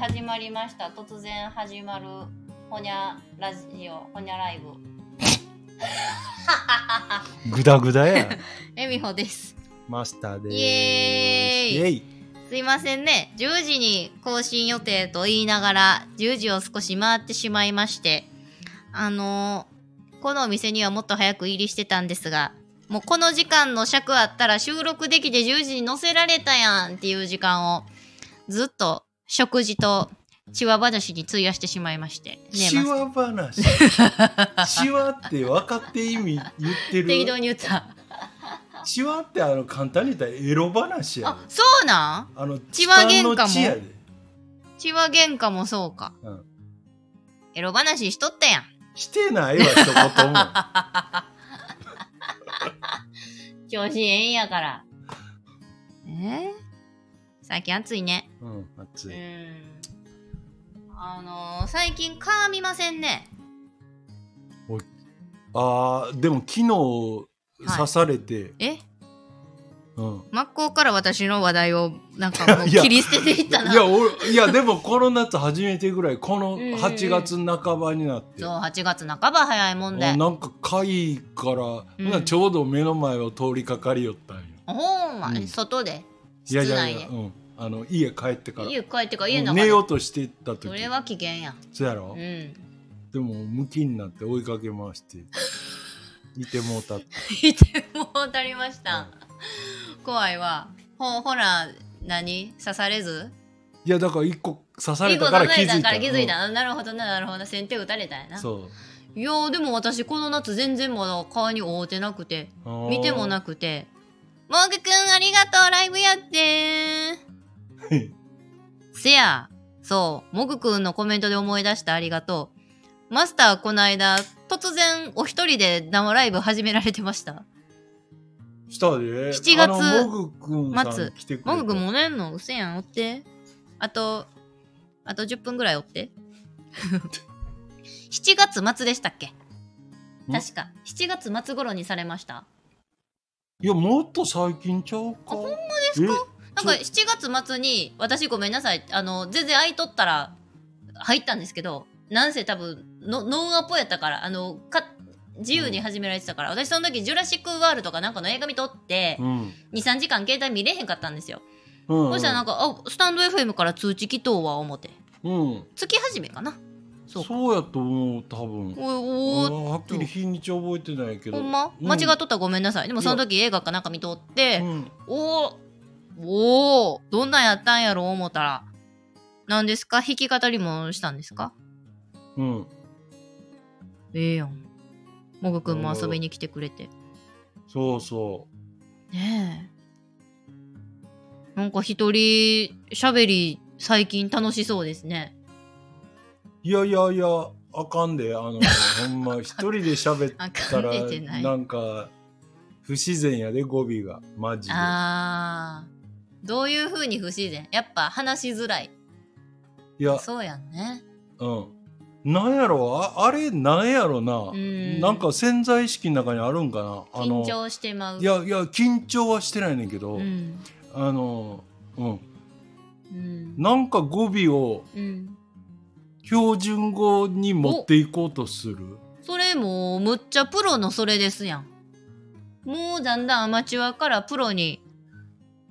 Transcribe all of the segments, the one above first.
始まりました。突然始まるほにゃラジオほにゃライブ。グダグダや。えみほです。マスターです。イエーイ。すいませんね。10時に更新予定と言いながら10時を少し回ってしまいましてあのーこのお店にはもっと早く入りしてたんですがもうこの時間の尺あったら収録できて10時に載せられたやんっていう時間をずっと食事とチワ話に費やしてしまいまして。ねシワ話。シワって分かって意味言って適当る。に言った。シワってあの簡単に言ったらエロ話やあで。、そうなん？あのチワ喧嘩も？痴漢の痴やで。チワ喧嘩もそうか。うんエロ話しとったやん。してないわ一言も。調子ええんやから。えー、最近暑いね。うん、う熱い。ん。あのー、最近蚊見ませんね。ああ、でも昨日刺されて、え？うん。真っ向から私の話題をなんかもう 切り捨てていったな。いや、俺、いや、でもこの夏初めてぐらい、この うんうんうん8月半ばになって、そう、8月半ば早いもんで。なんかかいから、ほなちょうど目の前を通りかかりよったんよ。ほんま、うん外で？いやいやいや、うん。あの、家帰ってから。家帰ってから家うんの。寝ようとしてた時それは危険や。そうやろ、うん。でもムキになって追いかけ回して いてもうたいてもうたりました。怖いわ。ほ、ほら、何？刺されず？いやだから一個刺されたから気づいた気づいた。うなるほどな、なるほど。先手打たれたんやな。んそういやーでも私この夏全然まだ顔に会うてなくて、見てもなくて。もぐくんありがとう、ライブやってー。せや、そう、もぐくんのコメントで思い出したありがとう。マスターこの間、突然お一人で生ライブ始められてました。したで7月末来てくれたもぐくんもねんの？うせやん、おって。あと、あと10分ぐらいおって。7月末でしたっけ？ん？確か。7月末頃にされました。いやもっと最近ちゃうかあほんまですか？なんか7月末に、私ごめんなさい、あの、全然空いとったら入ったんですけど、なんせ多分、のノンアポやったから、あの、か、自由に始められてたから、私その時、ジュラシック・ワールドかなんかの映画見とって、うん。2、3時間携帯見れへんかったんですよ。うん。うんそしたらなんか、あ、スタンド FM から通知来とうわ、思って。うん。月始めかな。そう。そうやと思う多分。おおうんはっきり日にち覚えてないけど。ほんま？うん。間違っとったらごめんなさい。でもその時映画かなんか見とって、うんおーおーどんなんやったんやろ思ったら。何ですか？弾き語りもしたんですか？うんええやん。もぐくんも遊びに来てくれて。そうそねえ。なんか一人喋り最近楽しそうですね。ういやいやいやあかんであの ほんま一人で喋ったらなんか不自然やで語尾がマジであー。どういう風に不自然？やっぱ話しづらい。いやそうやんね。うんなんやろ？ああれなんやろな、んなんか潜在意識の中にあるんかな？緊張してまう。いやいや緊張はしてないねんけど、うん。あのうんうん。なんか語尾をうん。標準語に持っていこうとするそれもうむっちゃプロのそれですやん。もうだんだんアマチュアからプロに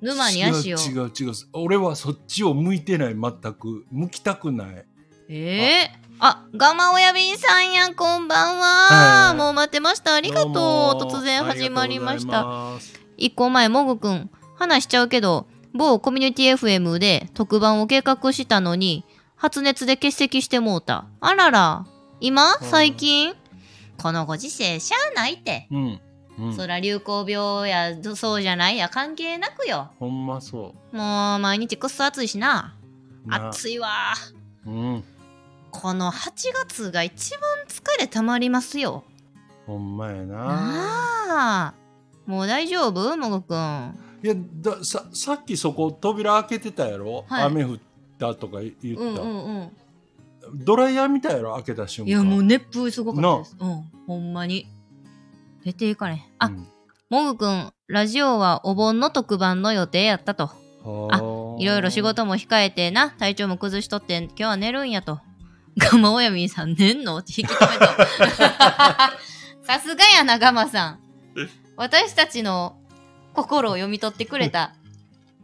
沼に足を。違う違う違う俺はそっちを向いてない全く向きたくないええあ、ガマ親便さんやん、こんばんは。はいもう待ってました。ありがとう。突然始まりました。一個前、もぐくん、話しちゃうけど、某コミュニティ FM で特番を計画したのに、発熱で欠席してもうた。あらら、今？うん最近？このご時世、しゃあないって。うん、うん、そら流行病やそうじゃないや関係なくよ。ほんまそもう毎日くっそ暑いしな。暑いわ。うんこの8月が一番疲れたまりますよ。ほんまやなああ。もう大丈夫？もぐくん。いやだささっきそこ扉開けてたやろ、はい雨降ったとか言った、うんうんうん。ドライヤーみたいやろ？開けた瞬間いやもう熱風すごかったです。うん。ほんまに。出ていかれん。あ、うんもぐくん、ラジオはお盆の特番の予定やったと。はあいろいろ仕事も控えてな、体調も崩しとって、今日は寝るんやと。ガマ親みさん、寝んの？って引き止めと。さすがやな、ガマさん。私たちの心を読み取ってくれた。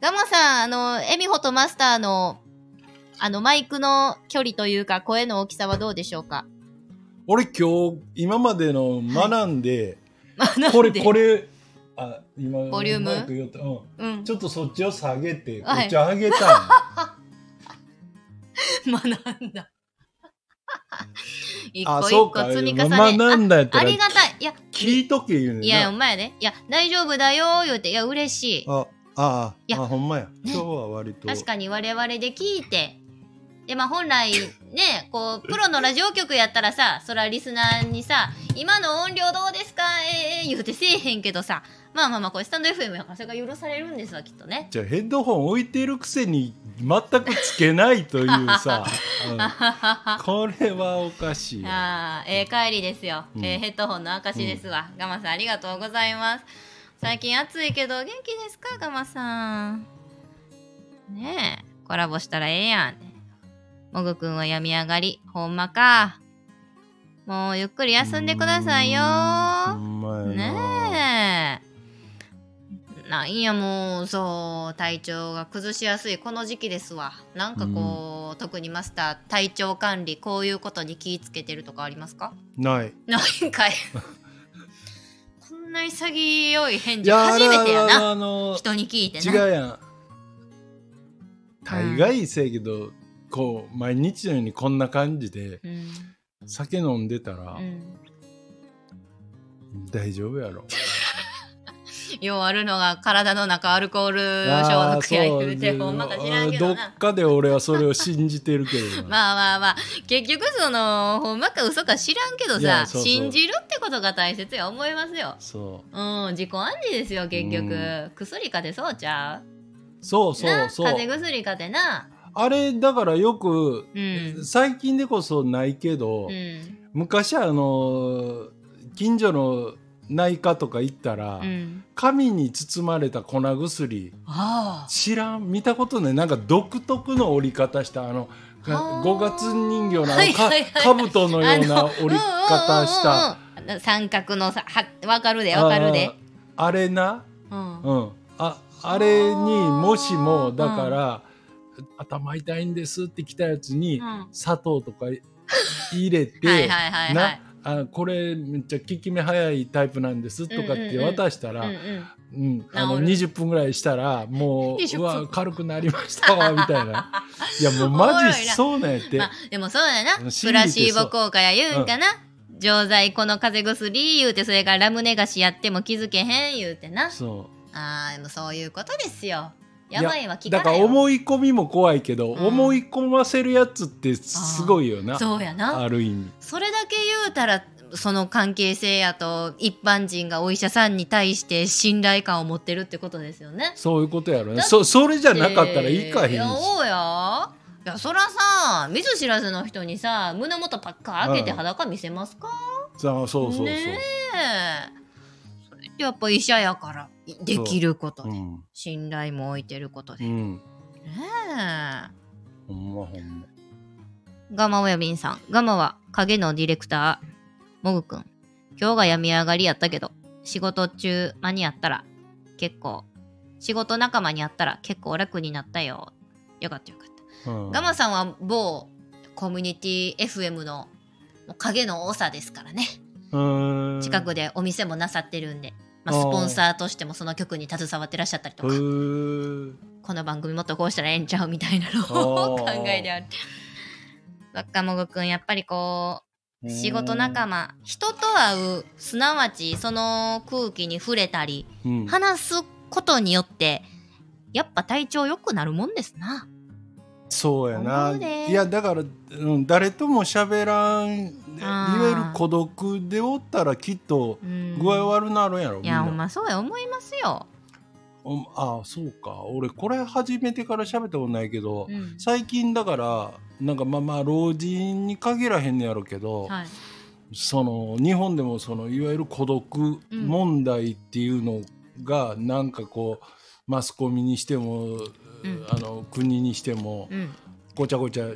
ガマさん、あの、エミホとマスターの、あの、マイクの距離というか、声の大きさはどうでしょうか？俺今日、今までの学んで、まあなんでこれ、これ、あ、今、ボリューム？マイク言ったうん。うん。ちょっとそっちを下げて、こはいっち上げたん学 んだ。一あ、個一個そうか。積み重ね。あり、がたい。いや、聞いとけ言うね。いや、お前ね。いや、大丈夫だよ、言うて。いや、嬉しい。あ、あいやあ、ほんまや。ね今日は割と。確かに我々で聞いて。で、まあ本来、ね、こう、プロのラジオ局やったらさ、そらリスナーにさ、今の音量どうですか？えー、言うてせえへんけどさ、まあまあまあ、これスタンド FM やからそれが許されるんですわ、きっとね。じゃあヘッドホン置いてるくせに全くつけないというさ、うん。これはおかしいよ。あーえー帰りですよ、うん。えーヘッドホンの証ですわ、ガマさんありがとうございます。最近暑いけど元気ですか？ガマさん。ねえ。コラボしたらええやんもぐくんは病み上がり。ほんまか。もうゆっくり休んでくださいよ。ねえ。なんやもうそう体調が崩しやすいこの時期ですわ。なんかこう、特にマスター体調管理こういうことに気ぃつけてるとかありますか？ない。ないんかい。こんな潔い返い事初めてやな。あの、人に聞いてな。違うやん。大概せやけど、こう、毎日のようにこんな感じで、うん。酒飲んでたらう、ん。大丈夫やろ。ようあるのが体の中アルコール消毒や言うてほんまか知らんけどどなっかで俺はそれを信じてるけどな。まあまあまあ。結局そのほんまか嘘か知らんけどさ信じるってことが大切や思いますよ。そう。ん自己暗示ですよ結局、う薬かてそうちゃう。う。そうそう。なそう。風邪薬かてなあれ、だからよく、うん。最近でこそないけど、うん。昔あの、近所の内科とか行ったら、うん。紙に包まれた粉薬、あ知らん見たことない。なんか独特の折り方したあのはあ。五月人形のあのはいかはいはい。兜のような折り方した。うんうん三角のさはわかるでわかるで。ああれな？うん。うん。ああれにもしもうんだから、頭痛いんですって来たやつにうん。砂糖とか 入れて、はいはいはいはないあこれめっちゃ効き目早いタイプなんですとかって渡したら、うんうん。うん、あの治る。20分ぐらいしたらもう 20う分。わ軽くなりましたわみたいな。いやもうマジそうなんやって、まあ、でもそうだな。プラシーボ効果や言うんかな、錠剤この風邪薬言うてそれからラムネ菓子やっても気づけへん言うてな。そあーでもそういうことですよ。うやばいわ聞だからかないよ思い込みも怖いけど、うん。思い込ませるやつってすごいよな。そうやな。ある意味。それだけ言うたらその関係性やと一般人がお医者さんに対して信頼感を持ってるってことですよね。そういうことやろね。だってそそれじゃなかったらいかへんし。いやそうや。いやそらさ見ず知らずの人にさ胸元パッカー開けてうん。裸見せますか、そうそうそうそう、ねえやっぱ医者やからできることで、うん信頼も置いてることで、ねうんえほんまほんまガマ親便さん。ガマは影のディレクター。モグくん。今日が病み上がりやったけど、仕事中間にあったら結構、仕事仲間にあったら結構楽になったよ。よかったよかった。うんガマさんは某コミュニティ FM の影の多さですからね。うん。近くでお店もなさってるんで、まあ、スポンサーとしてもその曲に携わってらっしゃったりとへか、ー。この番組もっとこうしたらええんちゃうみたいなのを 考えてある。若もぐくん、やっぱりこう、仕事仲間人と会うすなわちその空気に触れたりうん。話すことによってやっぱ体調良くなるもんですな。そうやな。いやだから、うん、誰とも喋らんいわゆる孤独でおったらきっとうん。具合悪なるんやろ、いやほみんな。んまそうや思いますよ。うんああそうか。俺これ初めてから喋ったことないけど、うん。最近だからなんかまあまあ老人に限らへんねやろうけど、はい。その日本でもそのいわゆる孤独問題っていうのがなんかこうマスコミにしてもうん。あの国にしてもうん。ごちゃごちゃ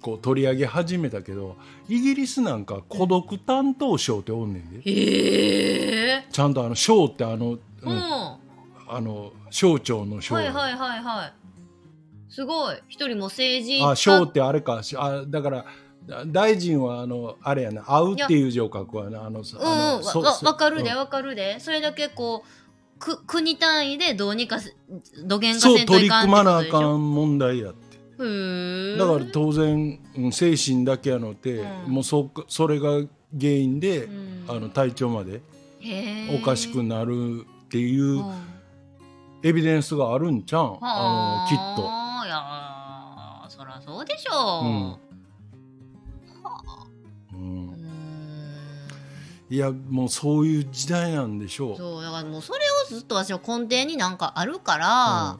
こう取り上げ始めたけどイギリスなんか孤独担当省っておんねんで。へえ。ちゃんとあの省ってあの、ううん。ん、あの省庁の省、はいはいはいはい。すごい。一人も政治あ省ってあれか。しあだからだ大臣はあのあれやな。会うっていう字を書くわな。あのうんあのわわそそうんわかるでわかるで。それだけこうく国単位でどうにかせ土源化そうせんといかん取り組まなあかん問題やってだから当然、うん精神だけやのて、うん。もうそそれが原因で、うん。あの体調までへおかしくなるっていううん。エビデンスがあるんちゃうん？あ。のきっと。いやーそりゃそうでしょう、うん。ん。いやもうそういう時代なんでしょう。そうだからもうそれをずっと私は根底になんかあるから、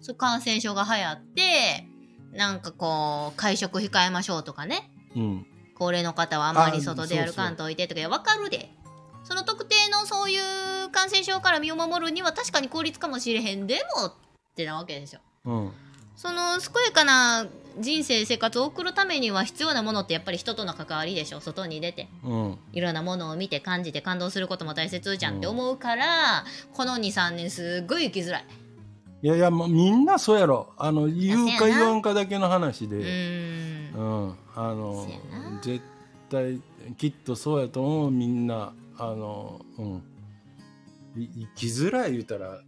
そう感染症が流行ってなんかこう会食控えましょうとかね。うん。うん高齢の方はあんまりあ外で歩かんといてとか。いや分かるで。その特定のそういう感染症から身を守るには確かに効率かもしれへんでもってなわけですよ。うん。その健やかな人生生活を送るためには必要なものってやっぱり人との関わりでしょ。外に出て。うん。いろんなものを見て感じて感動することも大切じゃんって思うから、この23年すっごい生きづらい。いやいやもうみんなそうやろ。あの言うか言わんかだけの話うで、うん。あの絶対きっとそうやと思うみんな。あの、うん、い生きづらい言うたら、うん、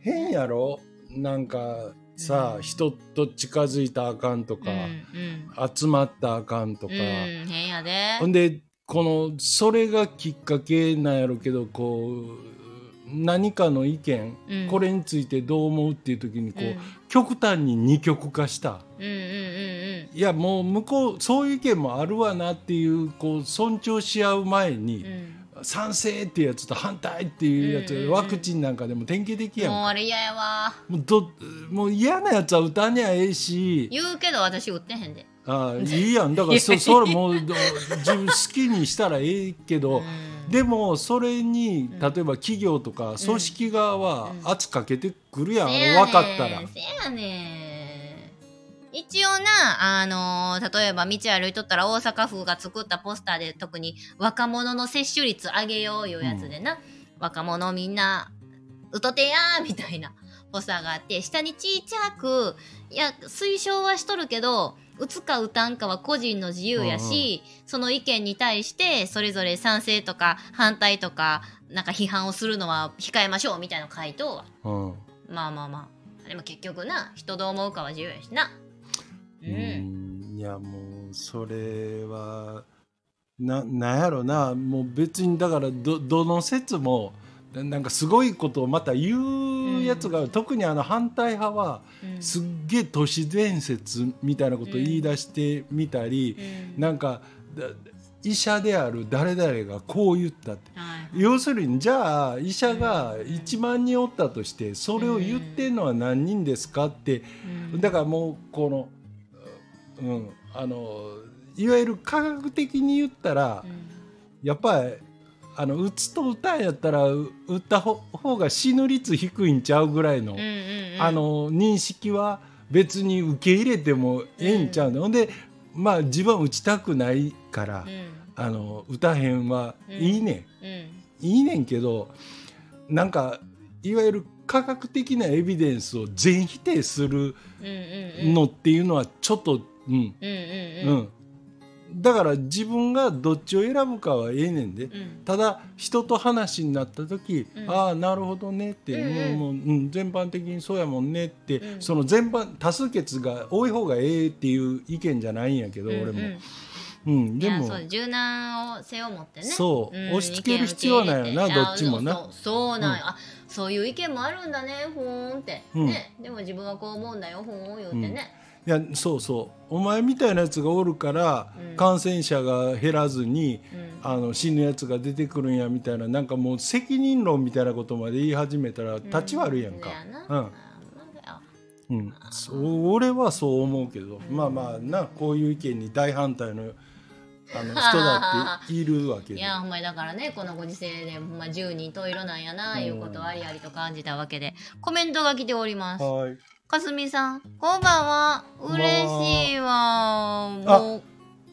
変やろ。なんかさ、うん。人と近づいたらあかんとか、うんうん。集まったらあかんとか、うん変やで。ほんでこのそれがきっかけなんやろうけどこう何かの意見、うん。これについてどう思うっていう時にこう、うん。極端に二極化した。うんうんうんいやもう向こうそういう意見もあるわなっていうこう尊重し合う前に、うん。うん賛成っていうやつと反対っていうやつ、うんうんうん。ワクチンなんかでも典型的やんもうあれ嫌やわ。もうどもう嫌なやつは打たにゃええし。言うけど私売ってへんで。ああいいやん。だからそ それもうど自分好きにしたらええけど、うんでもそれにん。例えば企業とか組織側はうん。圧かけてくるやん、分かったら。せやねん。一応な、あのー例えば道歩いとったら大阪府が作ったポスターで特に若者の接種率上げよういうやつでな、若者みんなうとてやーみたいなポスターがあって下にちいちゃくいや推奨はしとるけど打つか打たんかは個人の自由やし、その意見に対してそれぞれ賛成とか反対とかなんか批判をするのは控えましょうみたいな回答は。うん。まあまあまあ。でも結局な人どう思うかは自由やしな。うん、うん。いやもうそれはななんやろな。もう別にだからどどの説もななんかすごいことをまた言うやつが、特にあの反対派はうん。すっげえ都市伝説みたいなことを言い出してみたり、うん。なんかだ医者である誰々がこう言ったって。はい要するにじゃあ医者が1万人おったとしてそれを言ってんのは何人ですかってうん。だからもうこの、うん、あのいわゆる科学的に言ったらうん。やっぱりあの打つと打たんやったらう打ったほ方が死ぬ率低いんちゃうぐらいの、うんうんうん。あの認識は別に受け入れてもええんちゃうの、ほんでまあ自分は打ちたくないから、うん。あの打たへんはいいねん。うん。いいねんけどなんかいわゆる科学的なエビデンスを全否定するのっていうのはちょっとうん。うんうんううんん、だから自分がどっちを選ぶかはええねんで。うん。ただ人と話になった時、うん。ああなるほどねって、うんうん。もうもううん、全般的にそうやもんねって、うん。その全般多数決が多い方がええっていう意見じゃないんやけど、俺も、うん、でも。柔軟を背を持ってね。そううん。押し付ける必要はないよなどっちもな。そうなん。やあそういう意見もあるんだねふーんって、うん。ね。でも自分はこう思うんだよふーん言うてね、いやそうそう。お前みたいなやつがおるから、うん。感染者が減らずにうん。あの死ぬやつが出てくるんやみたいななんかもう責任論みたいなことまで言い始めたら立ち悪いやんか。ううん。そう俺はそう思うけど、まあまあなこういう意見に大反対のあの 人だっているわけで。いやほんまにだからねこのご時世でほんま10人十色なんやないうことをありありと感じたわけでコメントが来ております。はいかすみさんこんばんは。嬉しいわ。も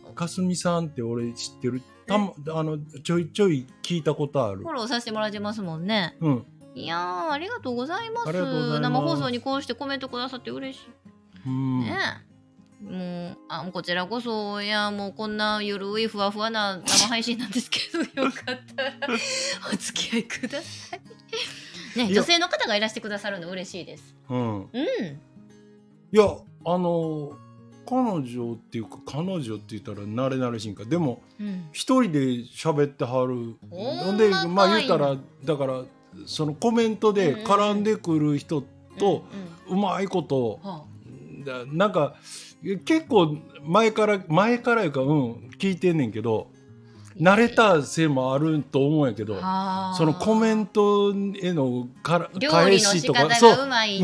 うかすみさんって俺知ってる？たまあのちょいちょい聞いたことある。フォローさせてもらってますもんね。うん。いやありがとうございます。生放送にこうしてコメントくださって嬉しい。うん。ね。もうあこちらこそいやもうこんなゆるいふわふわな生配信なんですけどよかったらお付き合いください。ね女性の方がいらしてくださるの嬉しいです。うん。うん。いやあの彼女っていうか彼女って言ったら慣れ慣れしいんかでもうん、一人で喋ってはる。ほんでまあ言ったらだからそのコメントで絡んでくる人とうまいことなんか結構前から前からいうかうん聞いてんねんけどあ慣れたせいもあると思うんやけどはあ。そのコメントへのから返のしと仕方かそうがうまい。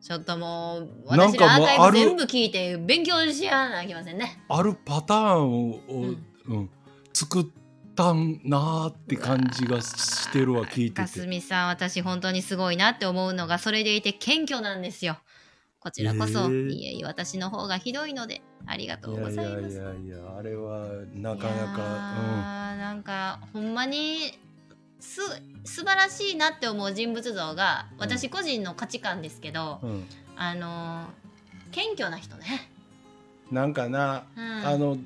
ちょっともう私らアーカイブ全部聞いて勉強しやなきませんね。あるパターンを、んうん。作ったんなーって感じがしてるわ聞いてかすて。みさん私本当にすごいなって思うのがそれでいて謙虚なんですよこちらこそ、へえいえいえ私の方がひどいのでありがとうごいやいやざいますいやいやあれはなかいやなか、ーなんかほんまにす素晴らしいなって思う人物像がうん。私個人の価値観ですけど、うん。うんあのー謙虚な人ね、なんかな、うん。あの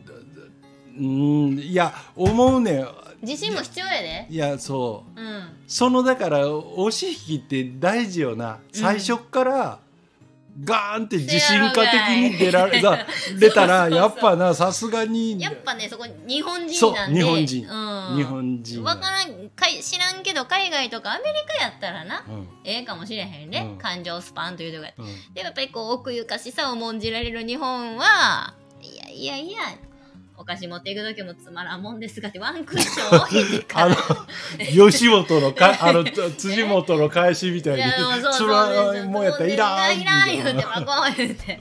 うんいや思うねん。自信も必要やで。いやそう。うん。そのだから押し引きって大事よな。最初っから、ガーンって自信家的に出られさ 出たらやっぱなさすがに。やっぱねそこ日本人なんで。日本人、うん、日本人。わからん。かい知らんけど海外とかアメリカやったらなうん。ええかもしれへんね、うん。感情スパンというとこや。うん。でもやっぱりこう奥ゆかしさを重んじられる日本はいやいやいやお菓子持っていく時もつまらんもんですがってワンクッション置いてかあらの吉本のか あのつ辻本の返しみたいに。つまらんもんやったらいらん。いらん言うてみたいまこう言うて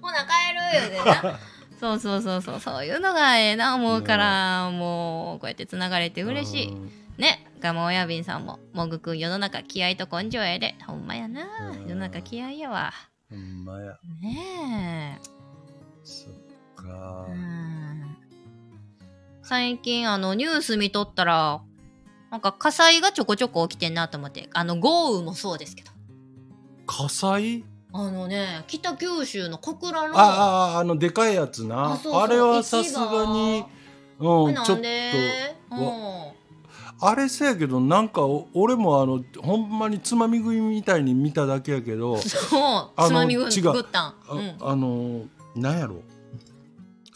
ほな帰る言うてなそうそうそうそうそういうのがええな思うから、もうこうやってつながれて嬉しいうんねガモ親瓶さんももぐくん世の中気合と根性やでほんまやなうん世の中気合やわほんまやねそっえかうん最近あのニュース見とったらなんか火災がちょこちょこ起きてんなと思って。あの豪雨もそうですけど。火災？あのね北九州の小倉のあああのでかいやつな。ああそうそうれはさすがにうんちょっとうん。あれせやけどなんかお俺もあのほんまにつまみ食いみたいに見ただけやけど そうつまみぐ違う。ぐったん。あ,、うん。あのなんやろ？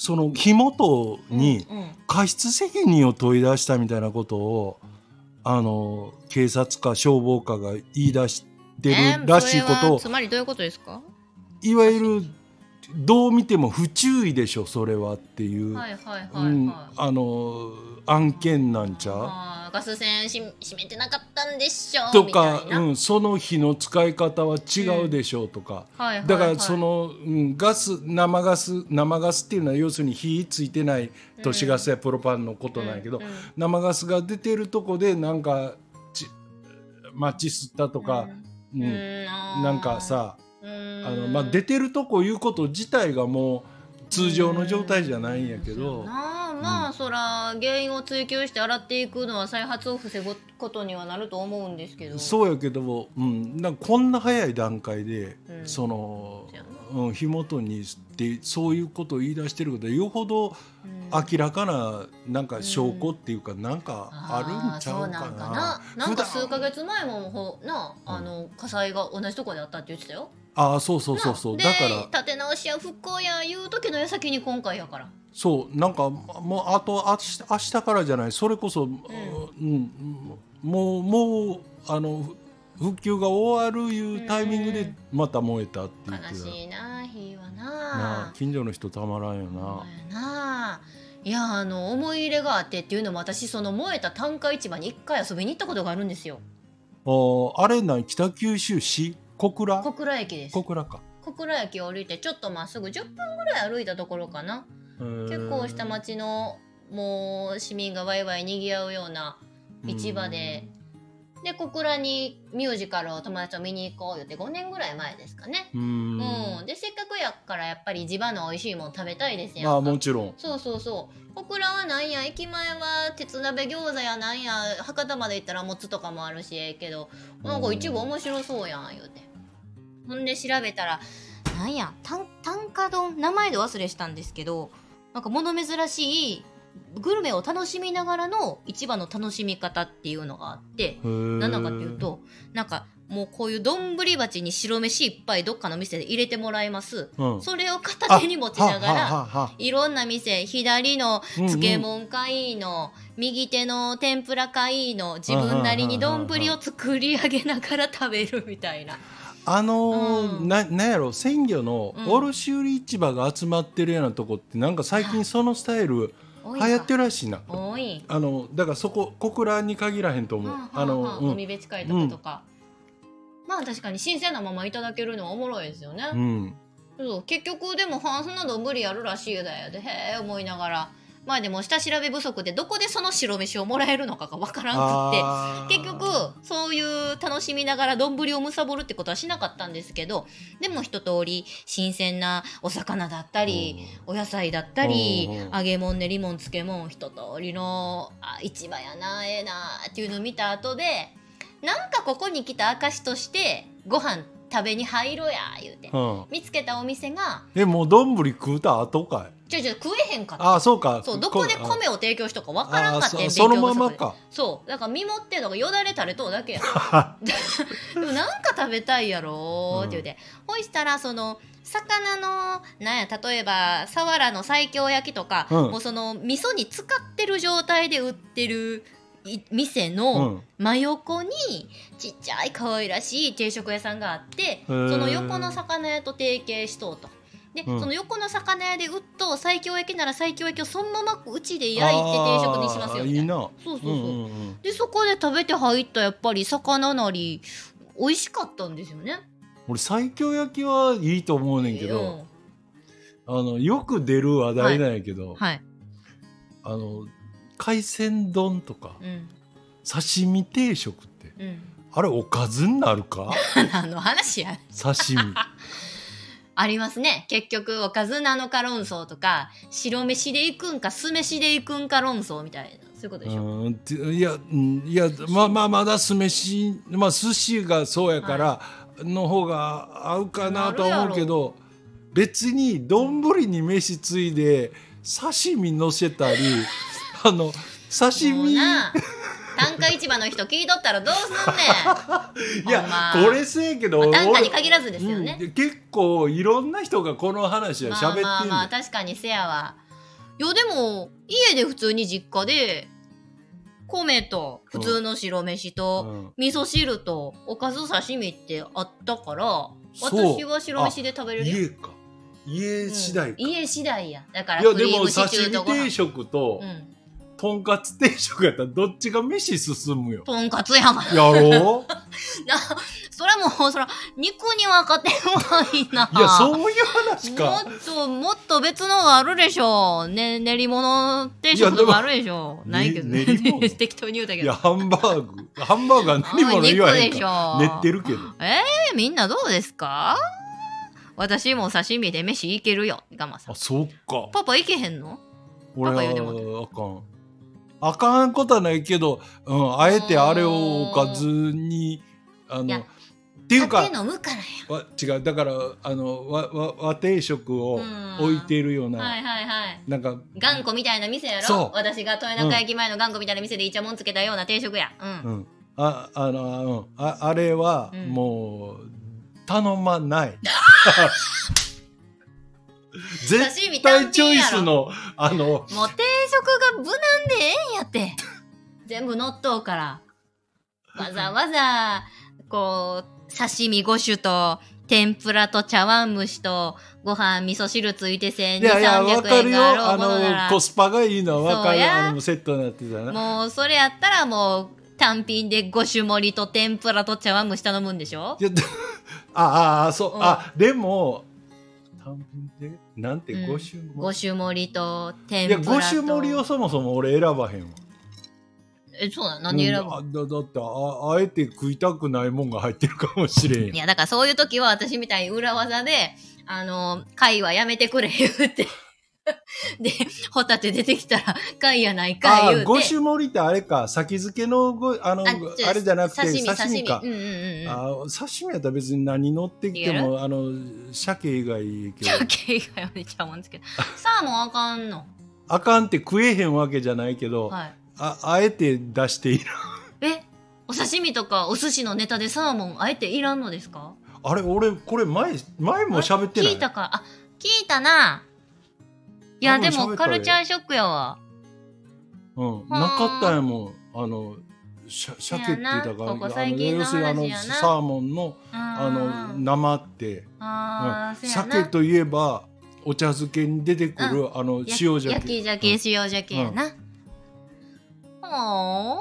その火元に過失責任を問い出したみたいなことをあの警察か消防かが言い出してるらしいことをえーつまりどういうことですか？いわゆるどう見ても不注意でしょそれはっていう、案件なんちゃう？ガス栓し閉めてなかったんでしょとみたか、うん、その火の使い方は違うでしょうとか、はいはいはい。だからその、うん、ガス生ガス生ガスっていうのは要するに火ついてない都市ガスやプロパンのことなんやけど、うんうん。生ガスが出てるとこでなんかちマッチ吸ったとか、うん。うん。なんかさああの、まあ、出てるとこいうこと自体がもう通常の状態じゃないんやけど。なあまあ、そら原因を追求して洗っていくのは再発を防ぐことにはなると思うんですけど。そうやけど、うん、なんかこんな早い段階で、うん。そのそうん、火元にってそういうことを言い出してることはよほどうん明らかななんか証拠っていうかなんかあるんちゃうかな。なんかな。なんか普段。数ヶ月前もほなあの火災が同じとこであったって言ってたよあーそうそうそうそう。なだから。で立て直しや復興や言う時の矢先に今回やから。そう。なんかもうあと明日明日からじゃない。それこそ、うん。もうもうあのふ復旧が終わるいうタイミングでまた燃えたって言ってた、悲しいな火はな。近所の人たまらんよな。いやあの思い入れがあってっていうのも私その燃えた単価市場に一回遊びに行ったことがあるんですよ。あーあれなん北九州市？小倉？小倉駅です。小倉か。小倉駅降りてちょっとまっすぐ10分ぐらい歩いたところかな。結構下町のもう市民がワイワイにぎわうような市場で、で小倉にミュージカルを友達と見に行こうよって5年ぐらい前ですかね。うん。うん、でせっかくやからやっぱり地場の美味しいもん食べたいですやんあかもちろん。そうそうそう。小倉はなんや駅前は鉄鍋餃子やなんや博多まで行ったらもつとかもあるしええけどなんか一部面白そうやん言うてほんで調べたらなんや単単価丼名前で忘れしたんですけどなんか物珍しいグルメを楽しみながらの市場の楽しみ方っていうのがあって何なのかっていうとなんかもうこういう丼鉢に白飯いっぱいどっかの店で入れてもらいます。うん。それを片手に持ちながらいろんな店左のうんうん漬物かいいの、右手の天ぷらかいいの自分なりに丼を作り上げながら食べるみたいな。あのーうん。ななんやろ鮮魚のうん。卸売市場が集まってるようなとこってなんか最近そのスタイル多流行ってるらしいな。多い。あのだからそこ小倉に限らへんと思う、あの、うん。海辺近いとことか。まあ確かに新鮮なままいただけるのはおもろいですよね。うん、そう。結局でもハンスなど無理やるらしいだよ。でへえ思いながらまあでも下調べ不足でどこでその白飯をもらえるのかがわからんくって結局そういう楽しみながら丼をむさぼるってことはしなかったんですけどでも一通り新鮮なお魚だったりお野菜だったり揚げ物ねリモン漬物一通りのあ市場やなええなっていうのを見た後でなんかここに来た証としてご飯食べに入ろうや言うてうん、見つけたお店がえもう丼食うた後かいちょいちょい食えへんかった。ああそうか。そうどこでこ米を提供しとかわからんかあったんそそのままか。そう。だから身もってんのがよだれ垂れとうだけや。でもなんか食べたいやろって言うて、ほいしたらその魚のなんや例えばサワラの西京焼きとか、うん。もうその味噌に使ってる状態で売ってるい店うのん。真横にちっちゃい可愛らしい定食屋さんがあってそー。の横の魚屋と提携しとうと。で、うん。その横の魚屋で売っと西京焼きなら西京焼きをそのままうちで焼いて定食にしますよみたいな。そうそうそう、うんうんうん。でそこで食べて入ったやっぱり魚なり美味しかったんですよね。俺西京焼きはいいと思うねんけど、あのよく出る話題なんやけど、うん、はい、あの海鮮丼とかうん。刺身定食ってうん、あれおかずになるか？何の話や刺身ありますね。結局おかずなのか論争とか白飯でいくんか酢飯でいくんか論争みたいな。そういうことでしょ？ういやうんいやまあまあまだ酢飯まあ寿司がそうやからの方が合うかなとは思うけど別に丼に飯ついで刺身のせたりあの刺身単価市場の人聞いとったらどうすんねん。ほんやま。これせえけどまあ単価に俺限らずですよね。うん結構いろんな人がこの話はまあ喋ってんねん、まあまあ確かにせやわ。いやでも家で普通に実家で米と普通の白飯と、うん。味噌汁とおかず刺身ってあったから私は白飯で食べれるよ。家か。家次第か、うん。家次第や。だからいやでもクリームシチューとご飯。定食とうんとんかつ定食やったらどっちが飯進むよ？とんかつやがやろう？なそれはもうそら肉に分かってないな。いやそういう話もかっともっと別のがあるでしょう。ね、練り物定食とかあるでしょう。ないけどね。ね 適当に言うたけど。いやハンバーグ。ハンバーガー何も言わへんかょ練ってるけど。えー、みんなどうですか？私も刺身で飯いけるよ。ガマさん。あ。そっか。パパいけへんの？俺パパ言うてもはあかんあかんことはないけど、うん、あえてあれをおかずにあのっていうか違うだからあの和和和定食をうん置いているような、はいはいはい。なんか頑固みたいな店やそうろ私が豊中駅前の頑固みたいな店でイチャモンつけたような定食や。うん。うん、ああの、うん、ああれはうんもう頼まない。絶対チョイスのあのもう定食が無難でええんやって。全部乗っとうから。わざわざ、こう、刺身5種と、天ぷらと茶碗蒸しと、ご飯味噌汁ついて1200、いやいやわか300るよ円があろあうものならのコスパがいいのはわかる。あのセットになってたな。もうそれやったらもう単品で5種盛りと天ぷらと茶碗蒸し頼むんでしょ？ああそう、うん。あでも単品でなんてうん。五種盛五種盛りとりいや天ぷらと。五種盛りをそもそも俺選ばへんわ。えそうなの？何選ぶ、うん。あだだってああえて食いたくないもんが入ってるかもしれんいやだからそういう時は私みたいに裏技であの貝はやめてくれ言うてでホタテ出てきたら貝やないかあ言うて。五種盛りってあれか先付けのごあのああれじゃなくて刺身刺身か。刺身。うんうんうんうん。あ刺身やったら別に何乗ってきてもあの鮭以外いいけど。鮭以外はめっちゃもんですけど。サーモンあかんの？あかんって食えへんわけじゃないけど、はい。ああえて出している え？お刺身とかお寿司のネタでサーモンあえていらんのですか？あれ俺これ前前も喋ってない？聞いたか。あ聞いたないやでもカルチャーショックやわ。うん、なかったんやもんあのしゃ鮭って言ったからなここ最近の要するにあのサーモンのああの生って、うん。鮭といえばお茶漬けに出てくる、あのや塩鮭。焼き鮭、塩鮭やな。ほ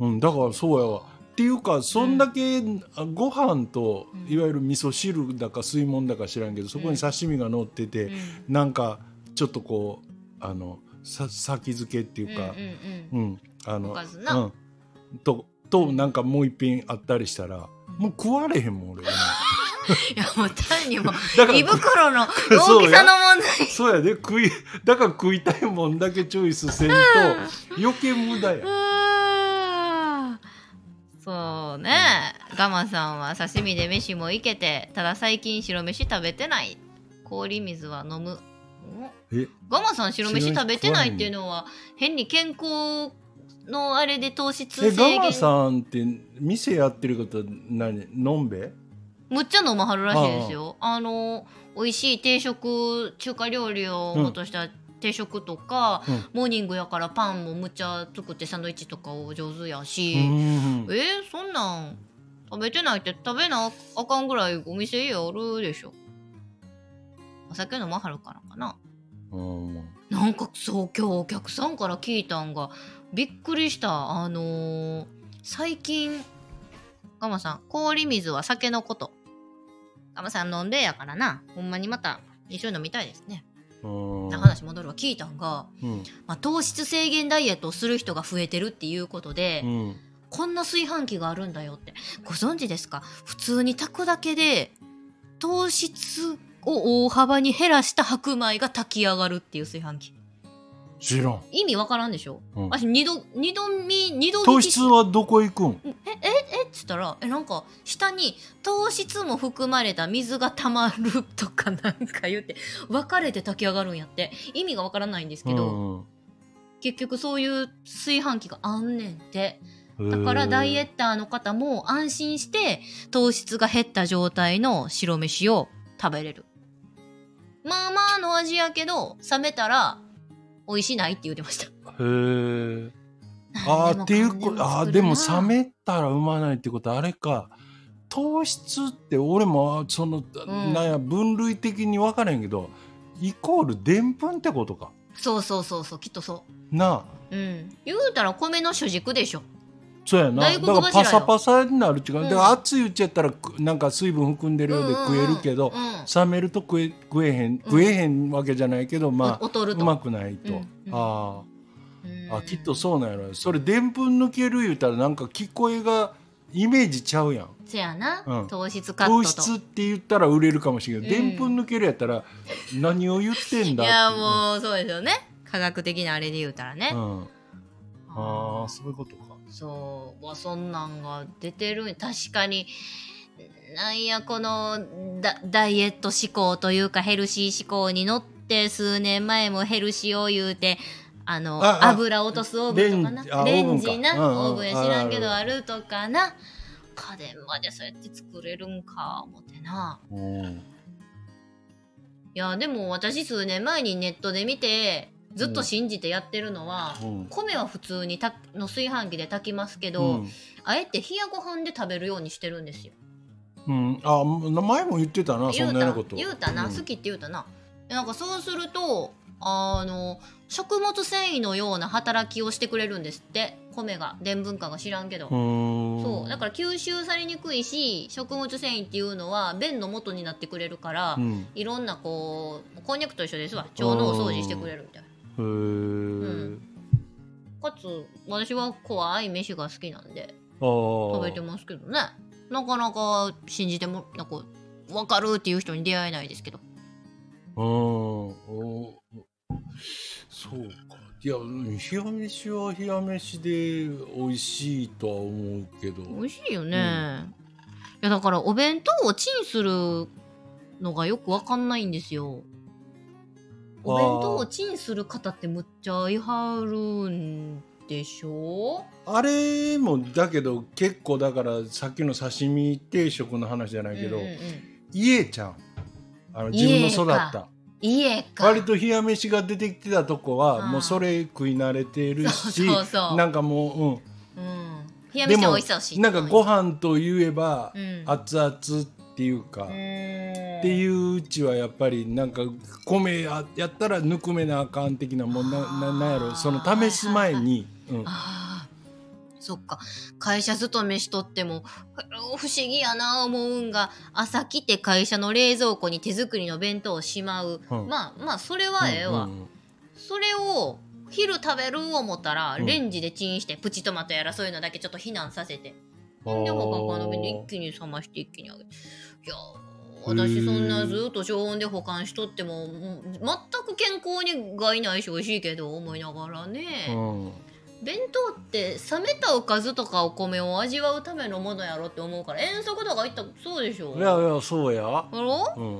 うん、うん。だからそうやわっていうかそんだけ、あご飯とうん。いわゆる味噌汁だか吸い物だか知らんけどそこに刺身が乗ってて、なんかちょっとこうあのさ先付けっていうか、うんあのうん、ととなんかもう一品あったりしたらもう食われへんもん俺。いやもう単にも胃袋の 大きさの問題。そうやで食い だから食いたいもんだけチョイスせんと余計無駄やそうね。ガマさんは刺身で飯もいけてただ最近白飯食べてない。氷水は飲む。ガマさん白飯食べてないっていうのは変に健康のあれで糖質え制限。ガマさんって店やってること何？のんべ？むっちゃ飲まはるらしいですよ。あの美味しい定食中華料理をもとした定食とか、うん。モーニングやからパンもむっちゃ作ってサンドイッチとかを上手やし、うん。えー、そんなん食べてないって食べなあかんぐらいお店あるでしょ。お酒飲まはるからかな。うん。なんかそう今日お客さんから聞いたんがびっくりした。あのー最近ガマさん氷水は酒のこと。ガマさん飲んでやからな。ほんまにまた一緒に飲みたいですねうん。話戻るわ聞いたんが、うん。まあ、糖質制限ダイエットをする人が増えてるっていうことで、うん。こんな炊飯器があるんだよって。ご存知ですか？普通に炊くだけで糖質を大幅に減らした白米が炊き上がるっていう炊飯器知らん。意味わからんでしょ、うん。私二度二度見二度糖質はどこ行くん？えええ？っつったらえなんか下に糖質も含まれた水がたまるとかなんか言って分かれて炊き上がるんやって。意味がわからないんですけど、うん結局そういう炊飯器があんねんって。うんだからダイエへッターの方も安心して糖質が減った状態の白飯を食べれる。まあまあの味やけど冷めたら美味しないって言ってました。えあーっていうことあーでも冷めたらうまないってことあれか。糖質って俺もその、ん。なんや分類的に分からへんけどイコールでんぷんってことか。そうそうそうそうきっとそなあ。ううん。言うたら米の主軸でしょそうやな。だからパサパサになる違う、うん。だから熱いうちやったらくなんか水分含んでるようで食えるけど、冷めると食え食えへん食えへんわけじゃないけど、まあうまくないと、あうん。ああ。きっとそうなんやろ。それでんぷん抜ける言うたらなんか聞こえがイメージちゃうやん。せやな、うん。糖質カッ糖質って言ったら売れるかもしれんけどうん。でんぷん抜けるやったら何を言ってんだいやもうそうですよね。科学的なあれで言うたらね、うん、ああそういうことかそうわそんなんが出てる確かになんやこのダダイエット志向というかヘルシー志向に乗って数年前もヘルシーを言うてあの油落とすオーブンとかな。レンジな、オーブンや知らんけどああるとかな。家電までそうやって作れるんか思ってな。うん。いやでも私数年前にネットで見てずっと信じてやってるのは、うん。米は普通にたの炊飯器で炊きますけど、うん。あえて冷やご飯で食べるようにしてるんですよ。うん、あ前も言ってたなそ言うたんなこと。言うたな、うん。好きって言うたな。なんかそうするとあの食物繊維のような働きをしてくれるんですって。米が伝文化が知らんけど、そう。だから吸収されにくいし食物繊維っていうのは便の元になってくれるから、うん。いろんなこうこんにゃくと一緒ですわ。腸のお掃除してくれるみたいなへー。かつ私は怖い飯が好きなんで食べてますけどね。なかなか信じてもなんか分かるっていう人に出会えないですけど。うんおそうか。いやうん冷や飯は冷や飯で美味しいとは思うけど。美味しいよね、いやだからお弁当をチンするのがよく分かんないんですよお弁当をチンする方ってむっちゃいはるんでしょ？あれもだけど結構だからさっきの刺身定食の話じゃないけど、うんうんうん。家ちゃん。あの自分の育った。家か。割と冷や飯が出てきてたとこはうんもうそれ食い慣れてるそうしそうそう。なんかもう、うん、うん。冷や飯は美味しさを知ってなんかご飯と言えばうん。熱々っていうか、っっていううちはやっぱりなんか米ややったらぬくめなあかん的なもんなななんやろ。その試す前に、うん、あー。そっか。会社勤めしとっても不思議やな思うんが朝来て会社の冷蔵庫に手作りの弁当をしまう、うん。まあまあそれはええわ、うんうんそれを昼食べる思ったら、うん。レンジでチンしてプチトマトやらそういうのだけちょっと避難させて。あほんで他ーの弁で一気に冷まして一気にあげていや私そんなずっと常温で保管しとっても全く健康に害ないし美味しいけど思いながらね、うん弁当って冷めたおかずとかお米を味わうためのものやろって思うから遠足とか行ったらそうでしょ。いやいやそうや、やろ？うん。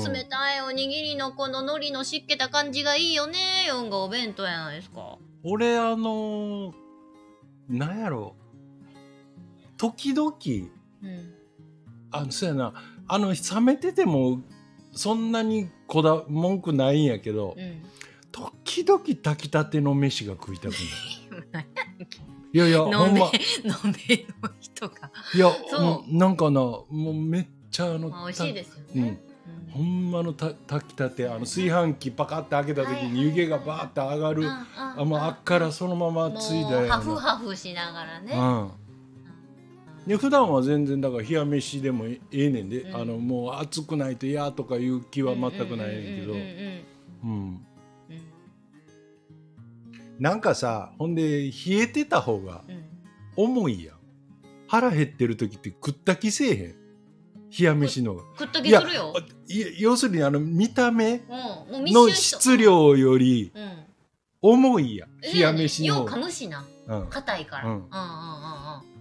うん。冷たいおにぎりのこの海苔の湿気た感じがいいよねよんがお弁当やないですか。俺あのーなんやろ。時々うんあのそうやな。あの冷めててもそんなにこだ文句ないんやけど、うん。時々炊きたての飯が食いたくなる。いやいやほんま。飲めの人が。いやなんかなもうめっちゃあのまあ美味しいですようん。ね、ほんまのた炊きたてあの炊飯器パカって開けた時に湯気がバーって上がる、あもうあっからそのままついだような。もうハフハフしながらね、うんで普段は全然だから冷や飯でもええねんで、うん。あのもう暑くないと嫌とかいう気は全くないねんけどうんなんかさほんで冷えてた方がうん重いやん。腹減ってる時って食った気せえへん。冷や飯のが。食っときするよ。いや要するにあの見た目うんもう密の質量よりうん。重いやん。え冷や飯のよう噛むしな。うん。硬いから、ううんん、うんうんうんうん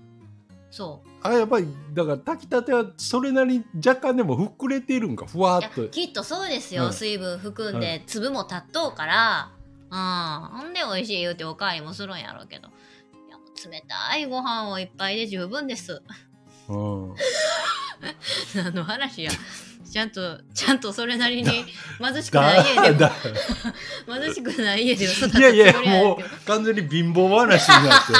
そう。あやっぱりだから炊きたてはそれなりに若干でも膨れてるんかふわっと。きっとそうですよ、うん水分含んで粒も立っとうからうん。ほんで美味しい言うておかわりもするんやろうけど。いやもう冷たいご飯をいっぱいで十分です。うん。何の話や。ちゃんとちゃんとそれなりに貧しくない家で 貧しくない家で育ったついやいやもりやもう完全に貧乏話になって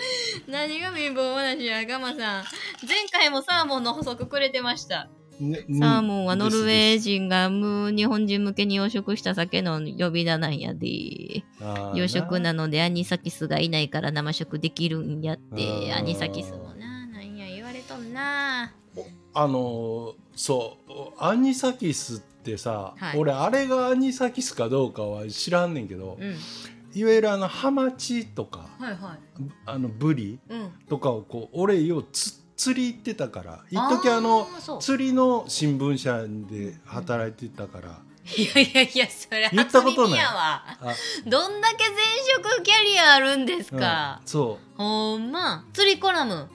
何が貧乏話やガマさん。前回もサーモンの補足くれてました。ねサーモンはノルウェーー人が無日本人向けに養殖した酒の呼び名なんやで。養殖なのでアニサキスがいないから生食できるんやって。アニサキスもななんや言われとんなあのーそうアニサキスってさ、はい。俺あれがアニサキスかどうかは知らんねんけど、うんいわゆるあのハマチとかはいはい。あのブリうん。とかをこう俺ようつ釣り行ってたから一時あの釣りの新聞社で働いてたから、いやいやいやそれ言ったことない。どんだけ前職キャリアあるんですうんか、そほんま。釣りコラム。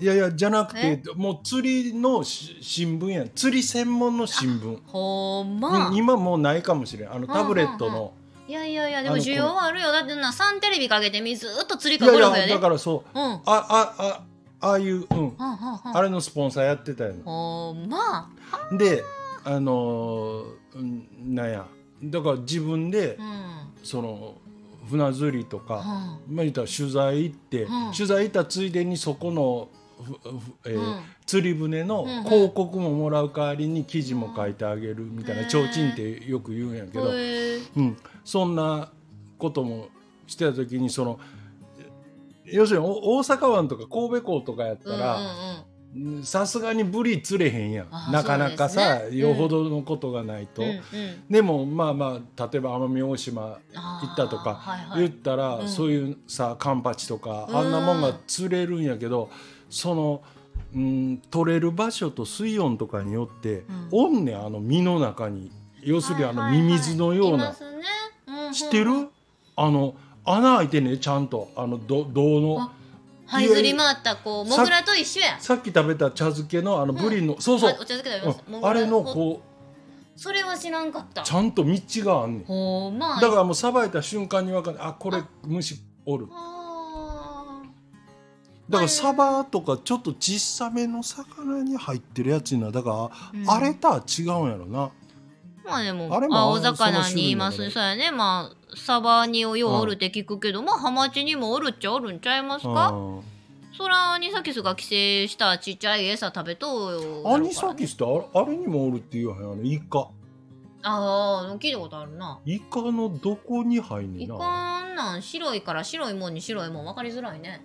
ういやいやじゃなくえ？てもう釣りのし新聞やん。釣り専門の新聞、ほんま、うん今もうないかもしれん。あのタブレットのいやいやいやでも需要はあるよ。だってなサンテレビかけてみずっと釣りかゴルフやで。やだからそう。うん。はあああああいううん。あはあはあ。あれのスポンサーやってたよ。ほんま？であのーうんなんや。だから自分でうん。その船釣りとか、はまあ言ったら取材行って、うん。取材行ったついでにそこのえーうん。釣り船の広告ももらう代わりに記事も書いてあげるみたいな提灯ってよく言うんやけど、うん、そんなこともしてた時にその要するにお大阪湾とか神戸港とかやったらうんさすがにブリ釣れへんやん。あなかなかそうさ、ですね。よほどのことがないと。でもまあまあ例えば奄美大島行ったとか言ったら、うん。そういうさカンパチとかうんあんなもんが釣れるんやけどその、うん、取れる場所と水温とかによって、おんねんあの身の中に。要するにあのはいはい。はいミミズのような、知ってる？あの穴開いてんねちゃんと。あのど銅の。あ這いずり回ったこうモグラと一緒や。さっき食べた茶漬けのあのブリの、そうそう。あお茶漬け食べますうん。あれのこそれは知らんかった。うちゃんと道があんねん。ま。あだからもうさばいた瞬間に分かるあこれ虫おる。あだからサバとかちょっと小さめの魚に入ってるやつにはだから、うん。あれとは違うんやろな。ーまあでもあれも青魚にいますだね。そうやね。まあサバにようおるって聞くけど、まあハマチにもおるっちゃおるんちゃいますか？うん。そらアニサキスが寄生したちっちゃい餌食べとうよアニサキスってあれあれにもおるっていうやん？あのイカ。ああ聞いたことあるな。イカのどこに入んねいんなかんなん白いから白いもんに白いもん分かりづらいね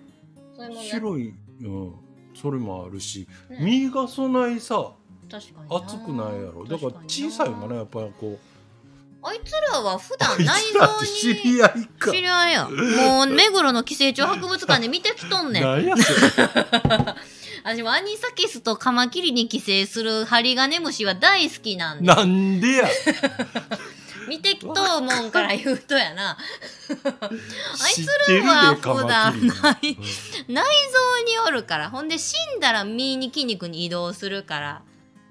そういうもんね白い、うん、それもあるし、ね身がそないさ確かにな。熱くないやろ。だから小さいんかなやっぱりこう。あいつらは普段内臓に知り合いか。知り合いや。もう目黒の寄生虫博物館で見てきとんねん。なんやそれ。私もアニサキスとカマキリに寄生するハリガネムシは大好きなんでなんでや見てきとうもんから言うとやな。あいつ知ってるでは普段キリないうん。内臓におるから。ほんで死んだら身に筋肉に移動するから。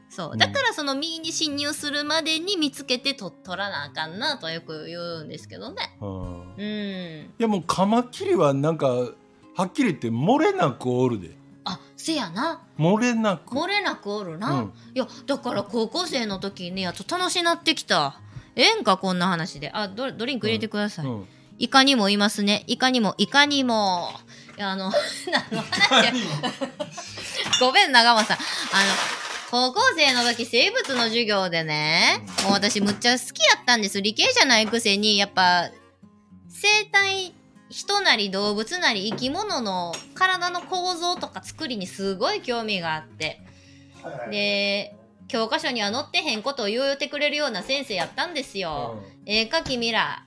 そう。うん。だからその身に侵入するまでに見つけて取取らなあかんなとよく言うんですけどね。うん。うん。いやもうカマキリはなんかはっきり言って漏れなくおるで。あせやな。漏れなく。漏れなくおるな、うん。いやだから高校生の時にやっと楽しなってきたええんかこんな話で。あドドリンク入れてください、うん。イカにもいますね。イカにもイカにも。いやあの 何の話や。ごめん長間さんあの高校生の時生物の授業でねもう私むっちゃ好きやったんです理系じゃないくせにやっぱ生態人なり動物なり生き物の体の構造とか作りにすごい興味があって。で教科書には載ってへんことを言うてくれるような先生やったんですよ。ええか君ら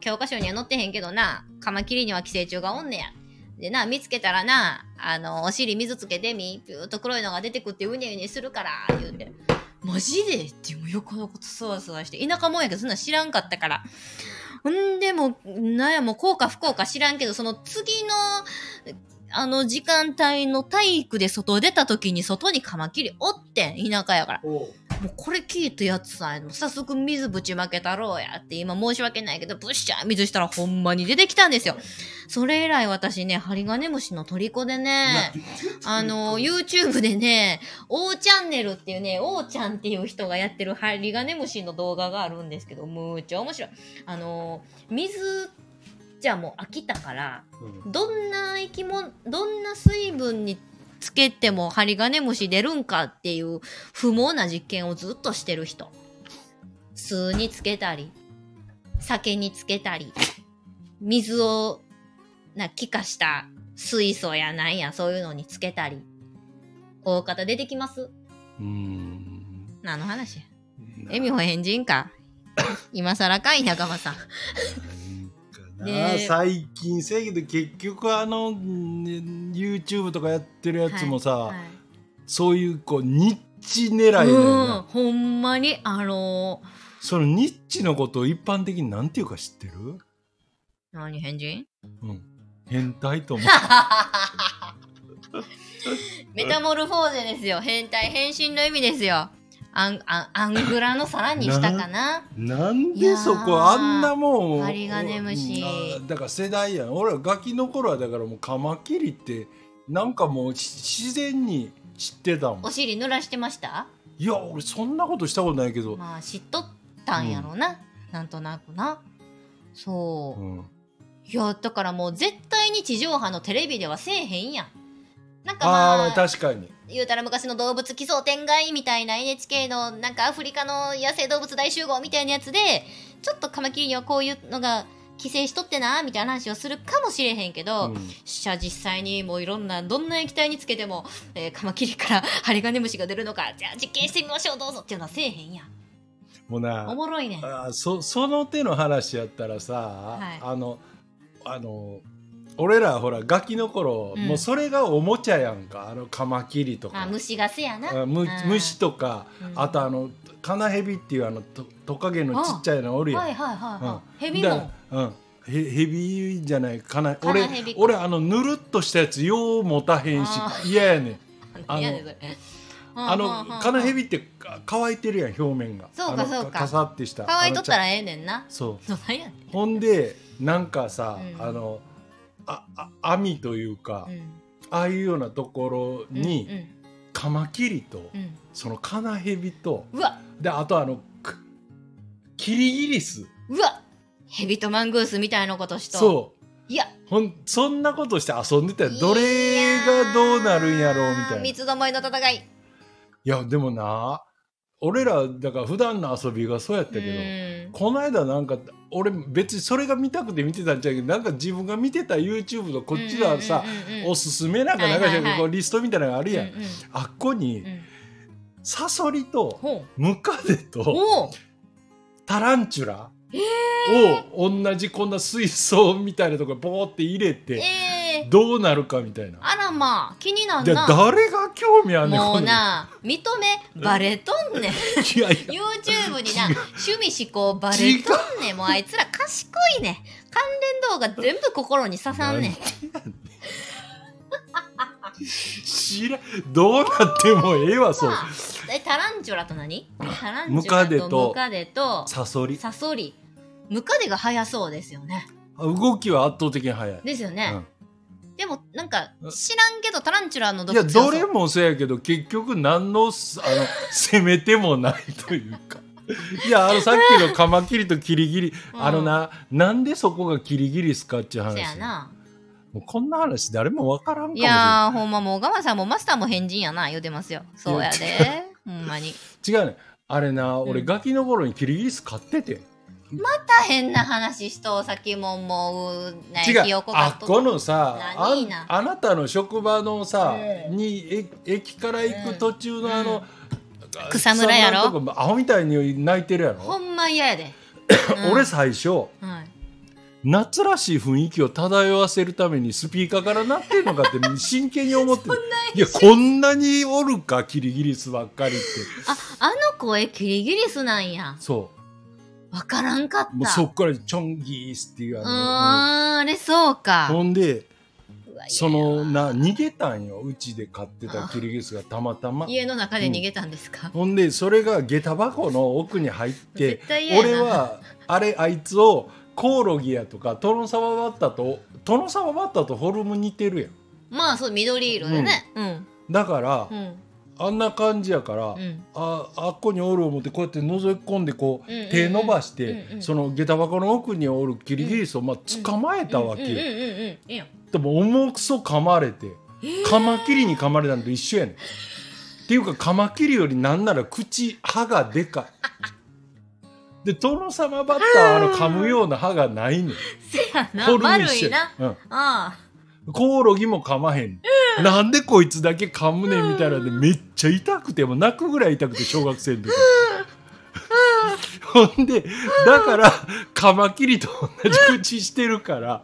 教科書には載ってへんけどなカマキリには寄生虫がおんねや。でな見つけたらなあのお尻水つけてみピューッと黒いのが出てくってうにゃうにゃするから言うて「マジで?」ってもう横のことそわそわして田舎もんやけどそんなん知らんかったから。んでもなんやもうこうか不幸か知らんけどその次のあの時間帯の体育で外出た時に外にカマキリおってん田舎やから。もうこれ聞いたやつさ、早速水ぶちまけたろうやって今申し訳ないけど、ブッシャー水したらほんまに出てきたんですよ。それ以来私ね、ハリガネムシの虜でね、あの、YouTube でね、O チャンネルっていうね、O ちゃんっていう人がやってるハリガネムシの動画があるんですけど、むっちゃ面白い。あの、水じゃもう飽きたから、うん。どんな生き物どんな水分につけてもハリガネムシ出るんかっていう不毛な実験をずっとしてる人。酢につけたり酒につけたり水をな気化した水素やなんやそういうのにつけたり。大方出てきます。うん。何の話や。エミホ変人か。今更かい仲間さん な。んかなで最近せやけど結局あの、ね YouTube とかやってるやつもさ、はいそういうこうニッチ狙いだようんな、ほんまにあのそのニッチのことを一般的になんていうか知ってる？何変人？うん。変態と思う。メタモルフォーゼですよ。変態、変身の意味ですよ。アン、アン、アングラのさらに下かな。なんでそこあんなもんハリガネムシうんだから世代やん俺らガキの頃はだからもうカマキリってなんかもうし自然に知ってたもんお尻濡らしてました？いや俺そんなことしたことないけど、まあ、知っとったんやろな。なんとなくな。そうう。ん、いや、だからもう絶対に地上波のテレビではせえへんやん。なんかまあああ確かに言うたら昔の動物奇想天外みたいな NHK のなんかアフリカの野生動物大集合みたいなやつでちょっとカマキリにはこういうのが寄生しとってなみたいな話をするかもしれへんけど、うん。じゃあ実際にもういろんなどんな液体につけても、えーカマキリから針金虫が出るのかじゃあ実験してみましょうどうぞっていうのはせえへんやん。もうなおもろいねん。あーそその手の話やったらさ、い。あのあの俺らほらガキの頃、うん。もうそれがおもちゃやんか。あのカマキリとか。あ虫がせやな。あむうん。虫とか、うん。あとあのカナヘビっていうあのトトカゲのちっちゃいのおるやん。はいはいはいうん。はいヘビだもうん。ヘヘビじゃないかなカナ俺ヘビか。俺あのぬるっとしたやつよう持たへんしあ嫌やねん。あのあのカナヘビビってか乾いてるやん表面が。そうかあのそうか。カサってした。乾いとったらええねんな。ちゃそう。そうなんやねん。ほんでなんかさ、うん。あのああ網というか、うん。ああいうようなところに、うんカマキリと、うん。そのカナヘビとであとあのくキリギリス。うわ。ヘビとマングースみたいなことしと。そう。いや。ほんそんなことして遊んでたらどれがどうなるんやろうみたいな。い三つどもえの戦いやでもな俺らだから普段の遊びがそうやったけど、うん。この間なんか俺別にそれが見たくて見てたんちゃうけどなんか自分が見てた YouTube のこっちはさ、おすすめなんかなんかはいはいリストみたいなのがあるやん、うんうんあっこにうん。サソリとほムカデとタランチュラを同じこんな水槽みたいなところにポーって入れてえー、どうなるかみたいな。あらまあ気になんじゃなあ誰が興味あんねんもうな認めバレとんねん。いやいや。YouTube にな趣味思考バレとんねん。もうあいつら賢いねん。関連動画全部心に刺さんねん。知らん。どうなってもええわそうえタランチュラと何？タランチムュラとムカデとサソリ。サソリ。ムカデが速そうですよね。動きは圧倒的に速い、ですよね、うんでもなんか知らんけどタランチュラのいやどれもそうやけど結局何のあの 攻めてもないというか。いやあのさっきのカマキリとキリギリ、うん。あのななんでそこがキリギリスかっていう話。そやな。もうこんな話誰もわからんかもいやーほんまもうガマさんもマスターも変人やな言うてますよ。そうやでほんまに。い違うね。あれな俺うん。ガキの頃にキリギリス飼ってて、また変な話しとさっきももうね。違う。あっこのさああなたの職場のさ、うんにえ駅から行く途中のあの、草むらやろ？草むらのとこアホみたいに泣いてるやろ、ほんま嫌やで、う ん俺最初はい、夏らしい雰囲気を漂わせるためにスピーカーから鳴ってんのかって 真剣に思ってる。いやこんなにおるかキリギリスばっかりって。ああの声キリギリスなんや。そわからんかった。うもうそっからチョンギースっていううーんああれそうか。の、ほんでそのな逃げたんよ。うちで飼ってたキリギリスがたまたま。家の中で逃げたんですか、ほんでそれが下駄箱の奥に入って俺はあれあいつをコオロギやとかトノサマバッタとトノサマバッタとフォルム似てるやん。まあそう緑色でね。うん。だから、うんあんな感じやから、うん。ああっこにおる思ってこうやって覗き込んでこう,、うんうんうん。手伸ばして、うんうんその下駄箱の奥におるキリギリスをまあ捕まえたわけでも重くそ噛まれて、カマキリに噛まれたのと一緒やねん。っていうかカマキリよりなんなら口歯がでかい。で殿様バッターはあの噛むような歯がないねん。せやな。いな。やうん。あコオロギも噛まへん、なんでこいつだけ噛むねんみたいなんでめっちゃ痛くてもう泣くぐらい痛くて小学生の時。ほんでだからカマキリと同じ口してるから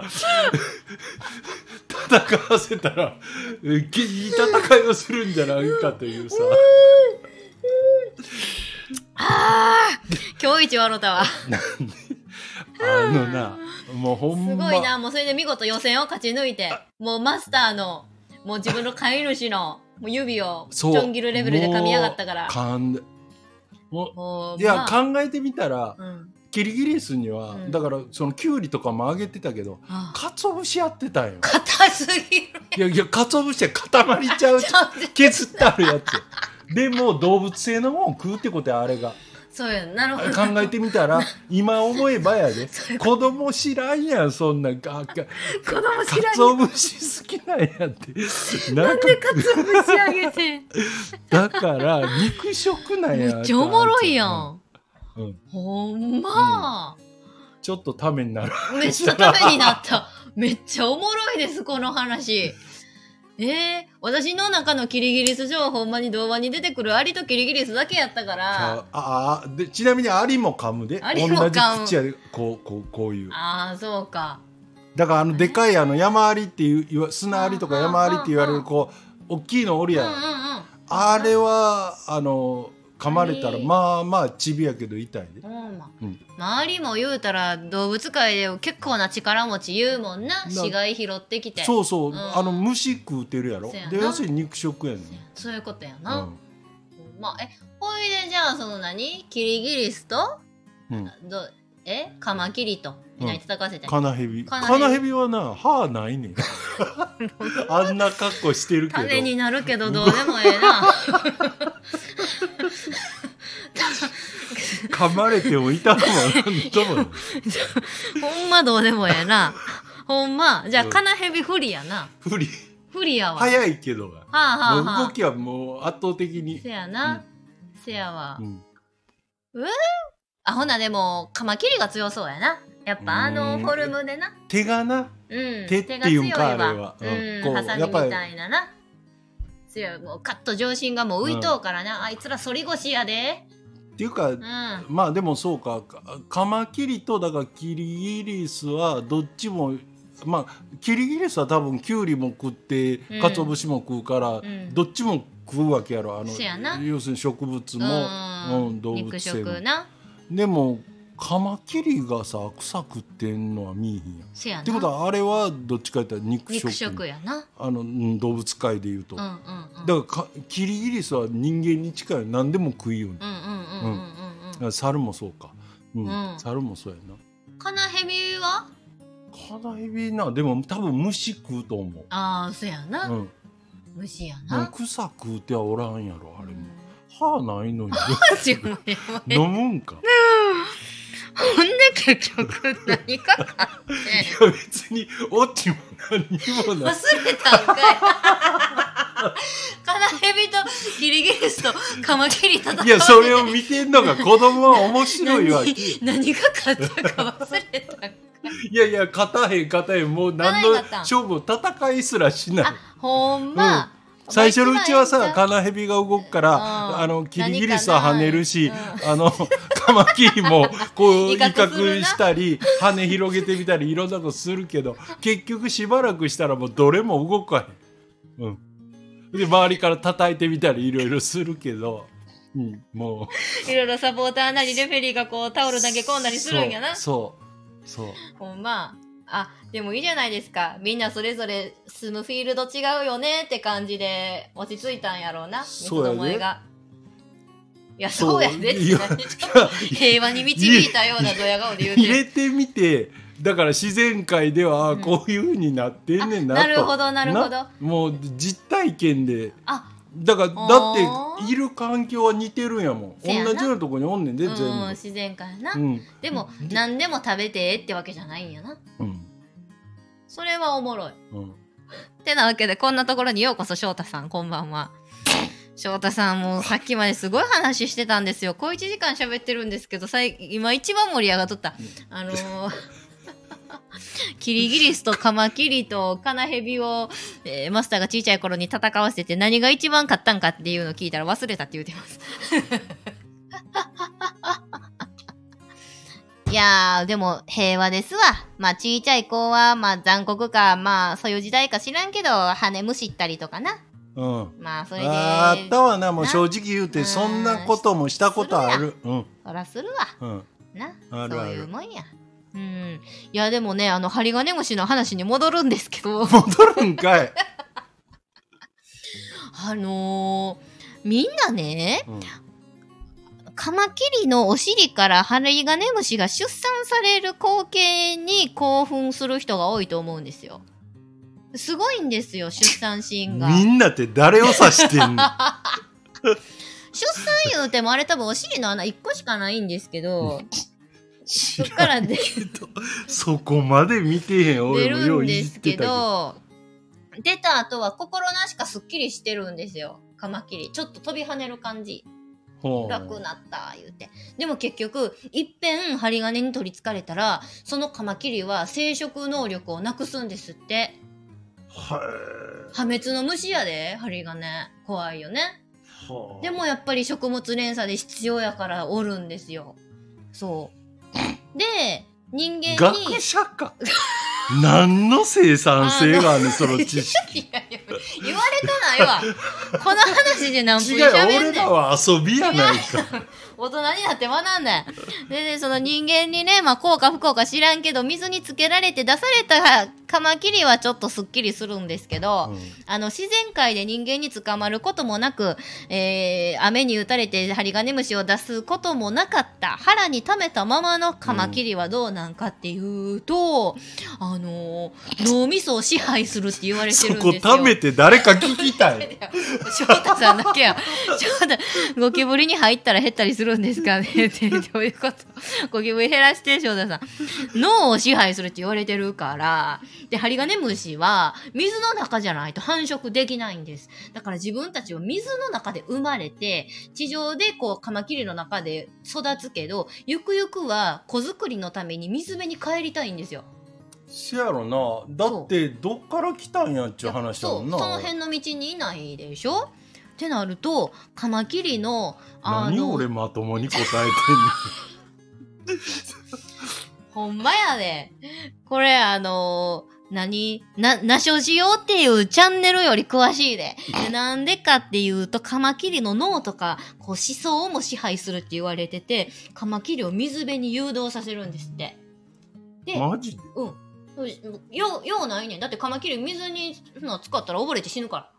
戦わせたらえいい戦いをするんじゃないかというさ。ああ今日一笑ったわ。あのなもうほんま。すごいなもうそれで見事予選を勝ち抜いてもうマスターのもう自分の飼い主のもう指をちょん切るレベルで噛みやがったから。噛んで。もいや、まあ。考えてみたらうん。キリギリスには、うん。だからそのキュウリとかもあげてたけどああ。鰹節やってたんよ。硬すぎる。いやいや鰹節は固まりちゃう 削ってあるやつ。でも動物性のもん食うってことやあれがそうやなるほど。考えてみたら 今思えばやで。子供知らんやんそんなんかか子供知らんかつお節好きなんやって。なんかかつお節あげて だから肉食なんやめっちゃおもろいやん、ん。うん、ほんま、ちょっとためになる。めっちゃためになった。めっちゃおもろいですこの話。えー、私の中のキリギリス情報ほんまに動画に出てくるアリとキリギリスだけやったから。ああでちなみにアリも噛むで。アリも同じ噛む口やで。こうこうこういう。ああそうか。だからあのでかいあの山アリっていう砂アリとか山アリって言われるこう大きいのおるやん。あれはあの噛まれたらまあまあちびやけど痛いで。うん。周りも言うたら動物界で結構な力持ち言うもんな。死骸拾ってきて。そうそう、ん。あの虫食うてるやろ。で要するに肉食やねん、そういうことやうな、ん。まあえほいでじゃあその何？キリギリスと？うん、どえ？カマキリと。みんなに戦わせて、カナヘビ。カナヘビ。カナヘビはな歯ないねん。あんな格好してるけど。種になるけど どうでもええな。噛まれても痛くもなんとも。ほんまどうでもええな。ほんまじゃあうん。カナヘビ不利やな。不利。不利やわ。早いけどはあはあはあ。もう動きはもう圧倒的に。せやな、せやわ、うんあほなでもカマキリが強そうやな。やっぱあのうん。フォルムでな。手がなうん。手っていうんかあれは。うんうん。こうハサミみたいなな。強い。もうカット上心がもう浮いとうからな、あいつら反り腰やで。っていうかうん。まあでもそうか。かカマキリとだからキリギリスはどっちもまあキリギリスは多分キュウリも食ってうん。鰹節も食うから、ん。どっちも食うわけやろ。あの要するに植物も、うん。うん動物肉性も。食なでもカマキリがさ草食ってんのは見えへんやん。ってことはあれはどっちか言ったら肉食。肉食やな。あのうん動物界でいうと、うんうんうん。だからかキリギリスは人間に近い。何でも食いよね、うん猿もそうか、うん。うん。猿もそうやな。カナヘビは？カナヘビなでも多分虫食うと思う、ああそやな、うん、虫やうんな、草食うてはおらんやろあれも歯ないのに。飲むんか。ほんで結局何かかって。いや別にオチも何にもない。忘れた。んかいカナヘビとキリギリスとカマキリ戦いやそれを見てんのが子供は面白いわけ。何何が勝ったか忘れたんか。いいやいや勝たへん勝たへん。もう何の勝負戦いすらしない。あほんま、最初のうちはさまあカナヘビが動くから、うん。あのキリギリスは跳ねるし、何あの カマキリもこう威威嚇したり羽広げてみたりいろんなことするけど結局しばらくしたらもうどれも動かへん。うん、で周りから叩いてみたりいろいろするけど、うん、もう。いろいろサポーターなりレフェリーがこうタオル投げ込んだりするんやな。そうそうそう。ほんまあでもいいじゃないですか。みんなそれぞれ住むフィールド違うよねって感じで落ち着いたんやろうな。三つどもえが。いやそうやでて。平和に導いたようなドヤ顔で言うて。入れてみて。だから自然界ではうん。こういうふうになってんねんなと、あなるほどなるほど。な。もう実体験で。あだからだっている環境は似てるんやもん。同じようなとこにおんねんで全部、うん自然界な、うん。でもで何でも食べてってわけじゃないんやな。うん。それはおもろい。うん。てなわけでこんなところにようこそ翔太さんこんばんは。翔太さんもうさっきまですごい話してたんですよ。小1時間喋ってるんですけどさい今一番盛り上がっとった。あのー キリギリスとカマキリとカナヘビを、えーマスターが小さい頃に戦わせて何が一番勝ったんかっていうのを聞いたら忘れたって言うてます。いやー、でも平和ですわ。まあ小さい子はまあ残酷か、まあそういう時代か知らんけど、羽むしったりとかな。うんまあそれで、あったわなもうな正直言うてうんそんなこともしたことあるうんそらするわ。うんなそういうもんや。うん。いやでもね、あの、針金虫の話に戻るんですけど、戻るんかい、あのーみんなね、うんカマキリのお尻から針金虫が出産される光景に興奮する人が多いと思うんですよ。すごいんですよ、出産シーンが。みんなって誰を指してんの？出産言うてもあれ多分お尻の穴1個しかないんですけど、そっからで そこまで見てへん出俺もようるんいじってたけですけどど、出た後は心なしかすっきりしてるんですよ。カマキリ。ちょっと飛び跳ねる感じ。楽なった、言うて。でも結局、いっぺん針金に取りつかれたら、そのカマキリは生殖能力をなくすんですって。は破滅の虫やで、針金。怖いよね。でもやっぱり食物連鎖で必要やからおるんですよ。そう。で、人間に。学者か 何の生産性があるのその知識？いやいや、言われてないわ。この話で何分違う喋んねん。俺らは遊びやないか大人になって学んだよ。で、で、その人間にね、まあ、効か不効か知らんけど、水につけられて出されたカマキリはちょっとスッキリするんですけど、うんあの、自然界で人間に捕まることもなく、えー、雨に打たれて針金虫を出すこともなかった、腹に溜めたままのカマキリはどうなんかっていうと、あのー脳みそを支配するって言われてそるんですよ。こ貯めて誰か聞きたい翔太さんだけや。翔太、ゴキブリに入ったら減ったりするんですかね？って、どういうこと？ゴキブリ減らして、翔太さん。脳を支配するって言われてるから。で、ハリガネムシは水の中じゃないと繁殖できないんです。だから自分たちは水の中で生まれて、地上でこう、カマキリの中で育つけど、ゆくゆくは子作りのために水辺に帰りたいんですよ。せやろな。だってどっから来たんやっちゅう話だもんな。その辺の道にいないでしょ？ってなるとカマキリのあ何の俺まともに答えてん ほんまやでこれあの何な、なしょしようっていうチャンネルより詳しいで。でなんでかっていうと、カマキリの脳とか、こう思想も支配するって言われてて、カマキリを水辺に誘導させるんですって。で、のマジで？うん。よう、ようないねん。だってカマキリ水にそんな使ったら溺れて死ぬから。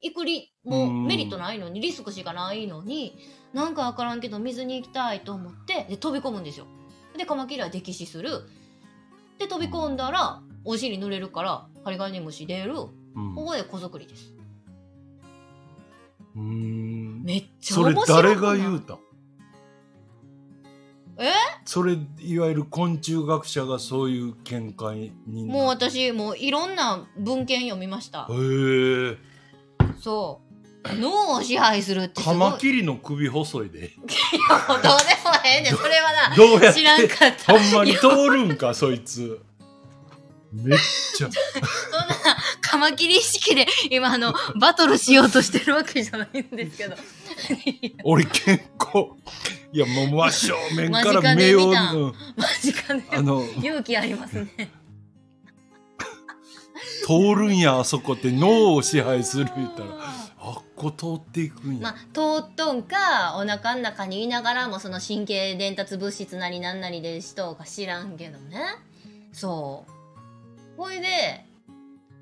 行くり、もううんメリットないのに、リスクしかないのに、なんかわからんけど水に行きたいと思って、で、飛び込むんですよ。で、カマキリは溺死する。で、飛び込んだら、お尻濡れるから、ハリガネムシ出る。うんここで子作りです。うーんめっちゃそれ面白くない？誰が言うた？んえ？それいわゆる昆虫学者がそういう見解にもう私、もういろんな文献読みました。へえそう。脳を支配するってすごい。カマキリの首細いでもうどうでもええねん。それはな、どうやって知らんかった。ほんまに通るんかそいつめっちゃそんな、カマキリ意識で今あの、バトルしようとしてるわけじゃないんですけど。俺健康いやもう真正面か間近ら目を、で見たうんマジかね。あの勇気ありますね。通るんやあそこって脳を支配する言ったらあっこ通っていくんや、まあ、通っとんか、お腹の中にいながらもその神経伝達物質なりなんなりでしとうか知らんけどね。そう。ほいで、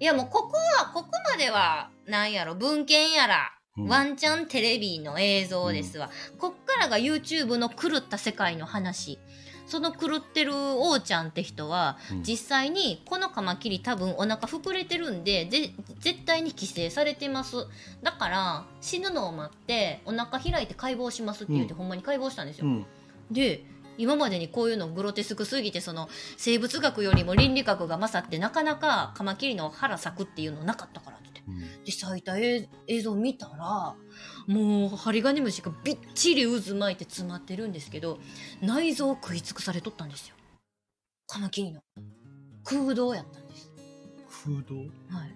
いやもうここは、ここまでは、なんやろ、文献やら、うんワンチャンテレビの映像ですわ。こっからが YouTube の狂った世界の話。その狂ってる王ちゃんって人は、うん。実際にこのカマキリ多分お腹膨れてるんでで絶対に規制されてます。だから死ぬのを待ってお腹開いて解剖しますって言って、うん。ほんまに解剖したんですよ、うん。で今までにこういうのグロテスクすぎてその生物学よりも倫理学が勝ってなかなかカマキリの腹裂くっていうのなかったからで咲いた映映像見たらもうハリガネムシがびっちり渦巻いて詰まってるんですけど内臓を食い尽くされとったんですよ。カマキリの。空洞やったんです。空洞？はい。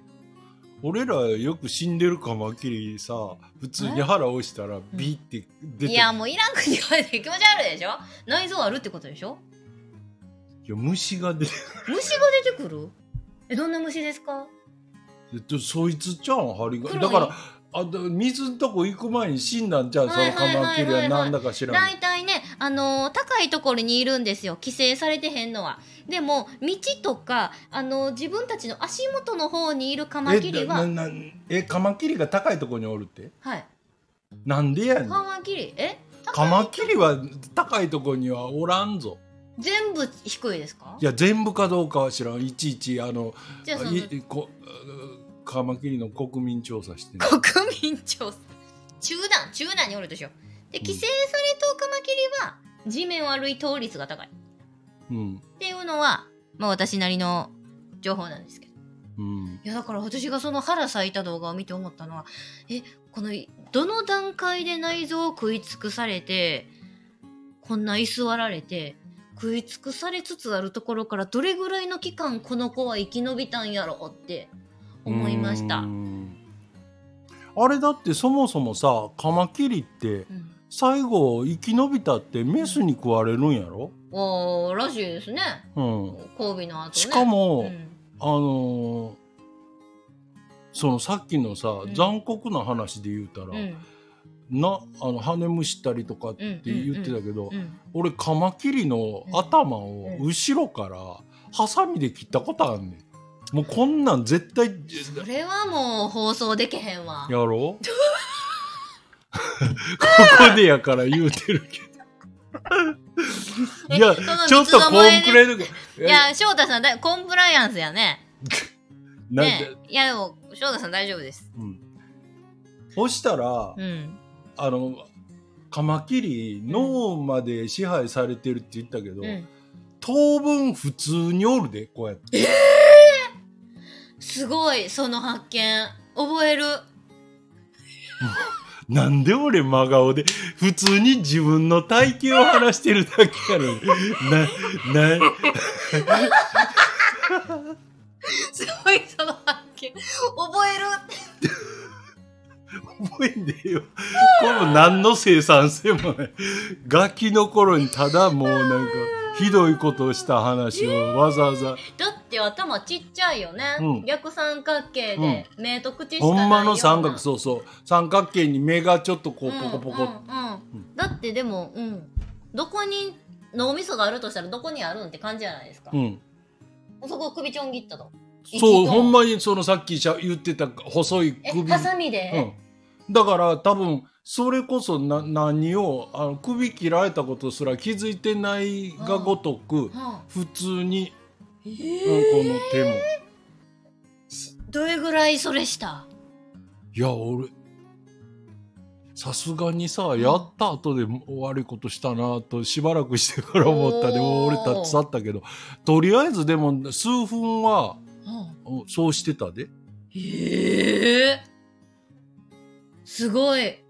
俺らよく死んでるカマキリさ普通に腹押したらビーって出ていやもういらんく言われて気持ち悪いでしょ？内臓あるってことでしょ？いや虫が出て虫が出てくる？えどんな虫ですか？えっとそいつちゃうん？針が？黒い。だからあだ水のとこ行く前に死んだんちゃう？そのカマキリはなんだか知らん大体ね、あのー高いところにいるんですよ。規制されてへんのは。でも道とか、あのー自分たちの足元の方にいるカマキリはえカマキリが高いとこにおるって？はい。なんでやねん。カマキリ？え？カマキリは高いとこにはおらんぞ全部低いですか？いや全部かどうかは知らん。いちいちあのじゃあそのいこカマキリの国民調査して国民調査。中段中段におるでしょ。で規制されたカマキリは地面を歩い通率が高い。っうん。ていうのはまあ私なりの情報なんですけど。うん。いやだから私がその腹咲いた動画を見て思ったのはえこのどの段階で内臓を食い尽くされてこんな居座られて食い尽くされつつあるところからどれぐらいの期間この子は生き延びたんやろって思いました。うん。あれだってそもそもさカマキリってうん。最後生き延びたってメスに食われるんやろ、おーらしいですね。うん、交尾の後ね。しかも、うん。あのーそのさっきのさ、ん。残酷な話で言うたら、うんなあの羽むしったりとかって言ってたけど、うん俺カマキリの頭をうん後ろからハサミで切ったことあんねん。もうこんなん絶対それはもう放送できへんわ。やろ？う ここでやから言うてるけど。いやちょっとコンプレートいや翔太さんだコンプライアンスやね。なんで、ねいやでも翔太さん大丈夫です。うん、そしたら、うんあのカマキリ脳まで支配されてるって言ったけど、うん。当分普通におるでこうやって。すごいその発見。覚える。なんで俺真顔で普通に自分の体型を話してるだけやのに。なな すごいその発見。覚える覚えんでええよ。これも何の生産性もない。ガキの頃にただもうなんかひどいことをした話をわざわざ。だって頭ちっちゃいよね、うん。逆三角形で、目と口しかないような。ほんまの三角そうそう。三角形に目がちょっとこうポコポコ、うんうんうん。だってでも、うん、どこに脳みそがあるとしたらどこにあるんって感じじゃないですか、うん。そこ首ちょん切ったと。そうほんままにそのさっきしゃ言ってた細いえ首ハサミで、うん、だから多分それこそな何をあの首切られたことすら気づいてないがごとく、うん。普通に、えうんーこの手も。どれぐらいそれした？いや俺さすがにさ、ん。やった後で悪いことしたなとしばらくしてから思ったでも俺立ち去ったけどとりあえずでも数分はうん。うんそうしてたで。へえすごい。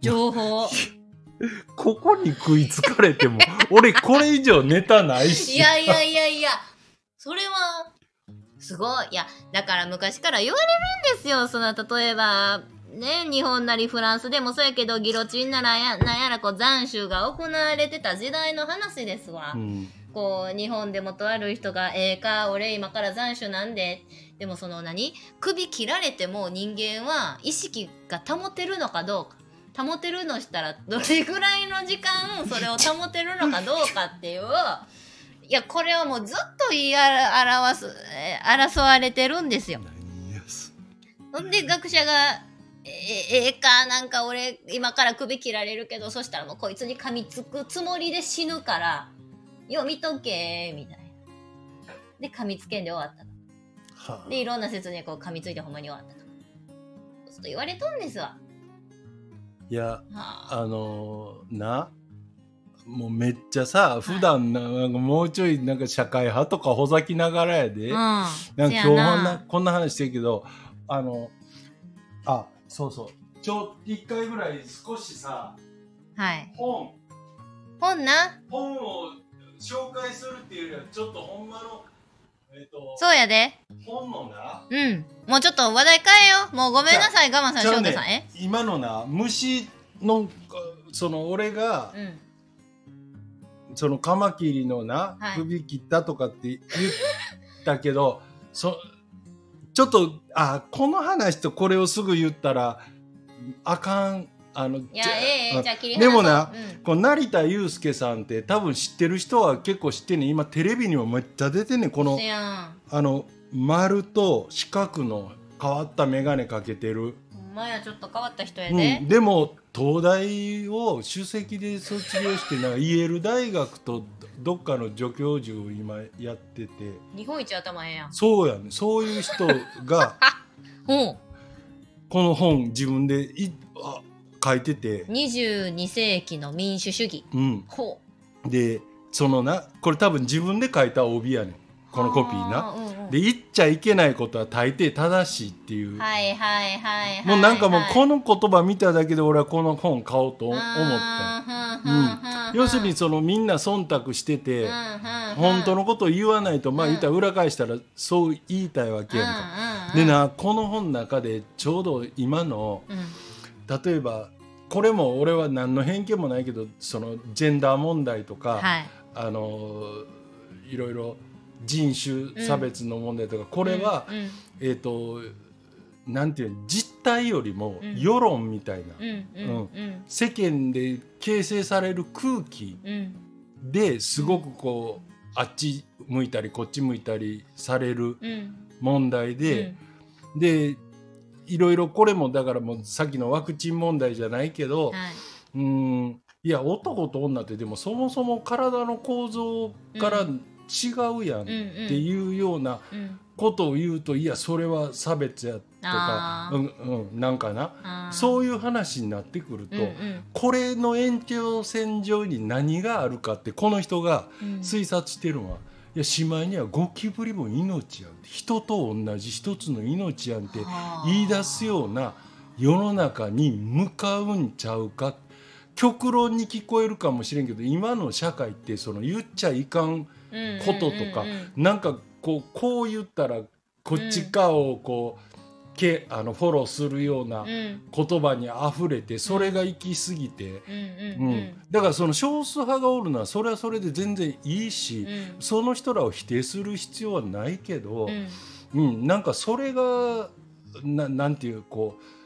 情報。ここに食いつかれても 俺これ以上ネタないし。いやいやいやいや。それはすごい。いやだから昔から言われるんですよその例えば。ね日本なりフランスでもそうやけどギロチンならやなんやらこう斬首が行われてた時代の話ですわ、うんこう日本でもとある人が「ええか俺今から斬首なんで」でもその何？首切られても人間は意識が保てるのかどうか。保てるのしたらどれぐらいの時間それを保てるのかどうかっていう。いやこれはもうずっと言い表すえー争われてるんですよ。ほんで学者が「えええかなんか俺今から首切られるけどそしたらもうこいつに噛みつくつもりで死ぬからよ見とけ」みたいな。で噛みつけんで終わったと。はあでいろんな説にこう噛みついてほんまに終わったと。そうすると言われとんですわ。いやはあ、あのーなもうめっちゃさ普段ななんかもうちょいなんか社会派とかほざきながらやで、うん。なんか今日こんなこんな話してるけどあのあそうそうちょ一回ぐらい少しさはい。本本な？本を紹介するっていうよりはちょっとほんまのえっ、とそうやで。本のな？うん。もうちょっと話題変えよう。もうごめんなさい、我慢さん、翔太さん。え？今のな虫のその俺がうん。そのカマキリのな、はい首切ったとかって言ったけど そちょっとあこの話とこれをすぐ言ったらあかんあのいやええええ、じゃあ切り離でもなそううんこの成田悠介さんって多分知ってる人は結構知ってんねん今テレビにもめっちゃ出てんねんこのせやん。あの丸と四角の変わった眼鏡かけてる、ほんまや、ちょっと変わった人やうで。ん、でも東大を首席で卒業してなんかイェール大学とどっかの助教授を今やってて日本一頭ええやん。そうやねそういう人が ほう。この本自分でいあ書いてて、22世紀の民主主義。うん、ほう。でそのなこれ多分自分で書いた帯やねん。このコピーな。うんうん。で言っちゃいけないことは大抵正しいっていう、はいはいはいはいもうなんかもうこのの言葉見ただけで俺はこの本買おうと思った。った要するにそのみんな忖度してて、本当のことを言わないとまあうん。言ったら裏返したらそう言いたいわけやんか。でなこの本の中でちょうど今のうん。例えばこれも俺は何の偏見もないけどそのジェンダー問題とか、はい。あのいろいろ人種差別の問題とか、これは、うん。うん。えっ、となんていうの実態よりもうん。世論みたいな、うん。うん。うん。世間で形成される空気うん。ですごくこうあっち向いたりこっち向いたりされるうん。問題で、でいろいろこれもだからもうさっきのワクチン問題じゃないけど、はい。うんいや男と女ってでもそもそも体の構造から違うやんっていうようなうん。ことを言うといやそれは差別やとかうんうん、なんかな？そういう話になってくると、うんうん。これの延長線上に何があるかってこの人がうん。推察してるのは、いやしまいにはゴキブリも命やん人と同じ一つの命やんってはあ。言い出すような世の中に向かうんちゃうか。極論に聞こえるかもしれんけど今の社会ってその言っちゃいかんこととかうんうん。うんなんかこうこう言ったらこっち側をこう、けあのフォローするような言葉にあふれてそれが行き過ぎて、うん。だからその少数派がおるのはそれはそれで全然いいし、うん。その人らを否定する必要はないけど、うん。うん。なんかそれがななんていうこう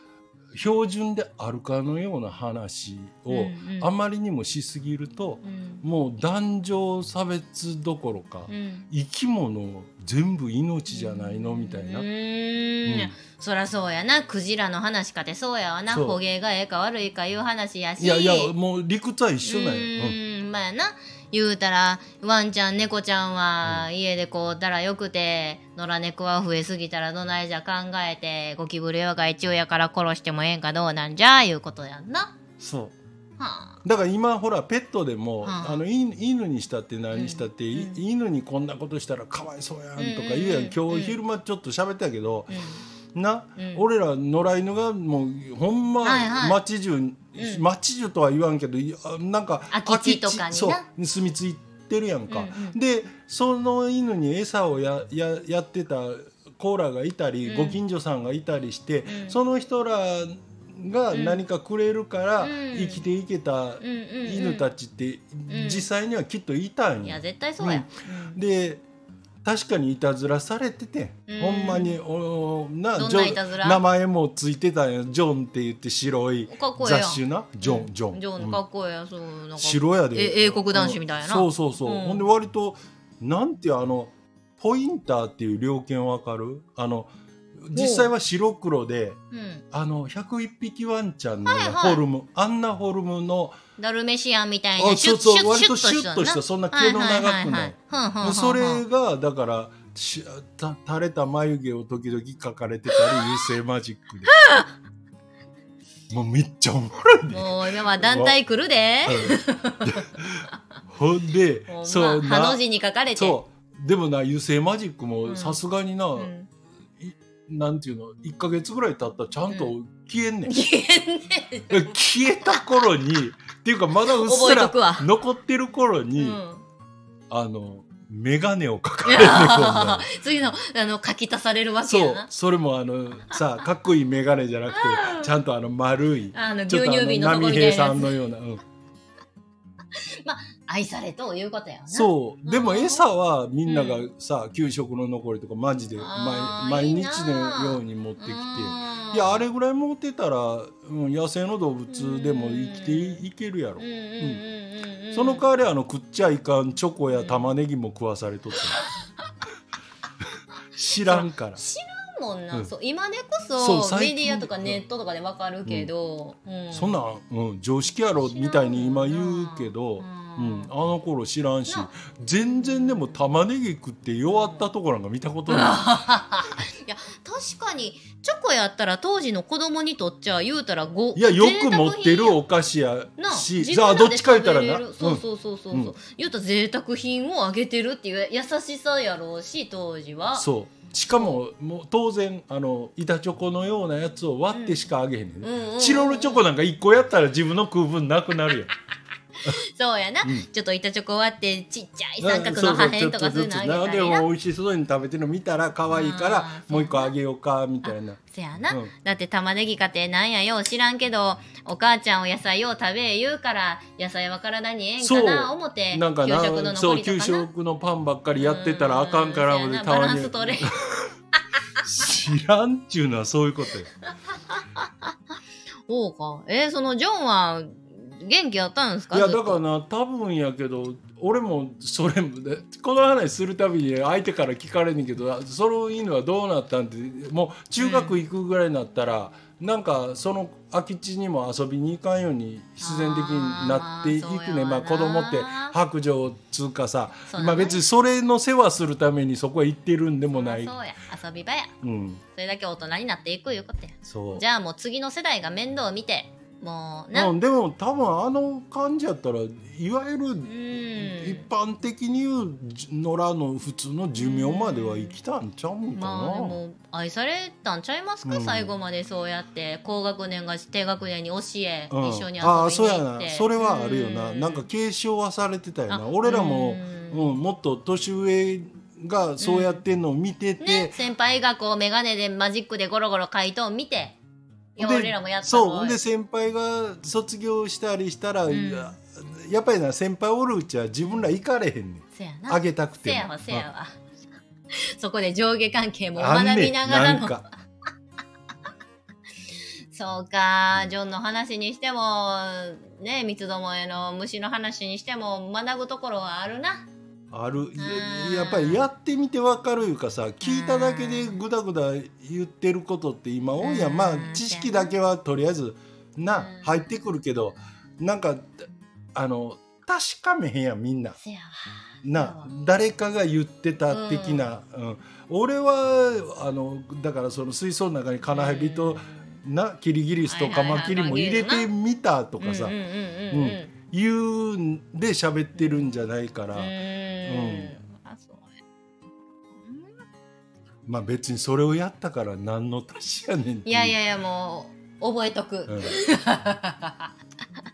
標準であるかのような話をあまりにもしすぎると、うん。もう男女差別どころか、うん。生き物全部命じゃないの？みたいな。ううん。ーん。そらそうやな。クジラの話かてそうやわな。捕鯨がええか悪いかいう話やし。いやいやもう理屈は一緒なんよ。うーん。まあやな言うたらワンちゃん猫ちゃんは家でこうたらよくて野良猫は増えすぎたらどないじゃ考えてゴキブリは害虫やから殺してもええんかどうなんじゃいうことやんな。そう。はあ。だから今ほらペットでも、んあ。の犬犬にしたって何したって、いうん。犬にこんなことしたらかわいそうやんとか言うやん、うん。今日昼間ちょっと喋ったけど、うな、うん。俺ら野良犬がもうほんまはいはい。町中、町中とは言わんけどなんか空き地とかにな。そう住み着いてるやんか、うんうん。でその犬に餌をやややってたコーラがいたり、うん。ご近所さんがいたりして、うん。その人らが何かくれるからうん。生きていけた犬たちって実際にはきっといたんや。いや絶対そうや。うん。で確かにいたずらされてて、うん。ほんまにおな名前もついてたんや。ジョンって言って白い雑種な？ジョン、ジョン。ジョンうん。かっこええやん。そうなんか。白やで。え英国男子みたいな？そうそうそう、うん。ほんで割となんていうあのポインターっていう猟犬わかる？あの実際は白黒でうん。あの101匹ワンちゃんのはいはい。フォルム、あんなフォルムのダルメシアンみたいあなシュそうッシュッそう割とシュッとしたな。そんな毛の長くない。それがだからした垂れた眉毛を時々描かれてたり優勢マジックで。もうめっちゃおもろいね。もう今は団体来るで。ほんで そうハの字に書かれて。そう。でもな油性マジックうん。もさすがにな、うんなんていうの1か月ぐらい経ったらちゃんと消えんねん、消えんねん。消えた頃にっていうかまだうっすら残ってる頃に、うん。あの眼鏡をかかれんねん 次のあの書き足されるわけそうやな。それもあのさかっこいい眼鏡じゃなくてちゃんとあの丸いあのちょっとあの牛乳瓶の波平さんのような、うん 愛されということやわな。そう。でもうん餌はみんながさ、給食の残りとかマジで毎日のように持ってきて。うんいやあれぐらい持ってたら、うん、野生の動物でも生きていいけるやろ、うんうんうんうんうん。その代わりあの食っちゃいかんチョコや玉ねぎも食わされとった、知らんから。知らんもんな、うん。そう。今でこそメディアとかネットとかでわかるけど、うん。そんなん、うん、常識やろみたいに今言うけど、ううん。ん、あの頃知らんしな。全然でも玉ねぎ食って弱ったとこなんか見たことない、いや確かにチョコやったら当時の子供にとっちゃ言うたらごいやよく持ってるお菓子やなし自分らでさあどっちか言ったらな。食べれる。そうそうそうそう、う。ん。言うたら贅沢品をあげてるっていう優しさやろうし当時は。そう。しかももう当然あの板チョコのようなやつを割ってしかあげへんねんね、うんうんうんチロルチョコなんか1個やったら自分の空分なくなるやん そうやな、うん。ちょっと板チョコ割ってちっちゃい三角の破片とかそういうのあげたなでりな。も美味しそうに食べてるの見たら可愛いからもう一個あげようかみたいな。せやな、うん。だって玉ねぎかてなんやよ。う知らんけどお母ちゃんお野菜を食べ言うから野菜は体にええんかな思ってなんかな給食のそう給食のパンばっかりやってたらあかんからうん俺せやな。バランス取れ 知らんっちゅうのはそういうことよ そうか。えーそのジョンは元気やったんですか？いやだからな多分やけど俺もそれもねこの話するたびに相手から聞かれんねんけどその犬はどうなったんってもう中学行くぐらいになったら、なんかその空き地にも遊びに行かんように必然的になっていくねまあ子供って白状つうかさ、ねまあ別にそれの世話するためにそこへ行ってるんでもない。そうや。遊び場や。うん、それだけ大人になっていくいうことや。そう。じゃあもう次の世代が面倒を見てもうなうん、でも多分あの感じやったらいわゆるうん。一般的に言う野良の普通の寿命までは生きたんちゃうんかな、まあでも愛されたんちゃいますか、うん。最後までそうやって。高学年が低学年に教え、うん。一緒に遊びにああ行って。そうやな。それはあるよな、うなんか継承はされてたよあな俺らも、ううんんもっと年上がそうやってんのを見てて、ね、先輩がこう眼鏡でマジックでゴロゴロ書いとん見ていやで俺らもやったそうで先輩が卒業したりしたら、ん。いややっぱりな先輩おるうちは自分ら行かれへんねん。せやな。あげたくても。せやわせやわ。そこで上下関係も学びながらの。そうかジョンの話にしてもね三つどもえの虫の話にしても学ぶところはあるなある。うん。ややっぱりやってみてわかるいうかさ聞いただけでぐだぐだ言ってることって今多いやん。うん。まあ知識だけはとりあえずなうん。入ってくるけどなんかあの確かめへんやんみんな。な誰かが言ってた的な、うん。俺はあのだからその水槽の中にカナヘビと、なキリギリスとカマキリも入れてみたとかさ、うん。うんうんうんうん言うんで喋ってるんじゃないから、うー。ん。まあ別にそれをやったから何の足しやねんいやいやいやもう覚えとく、うん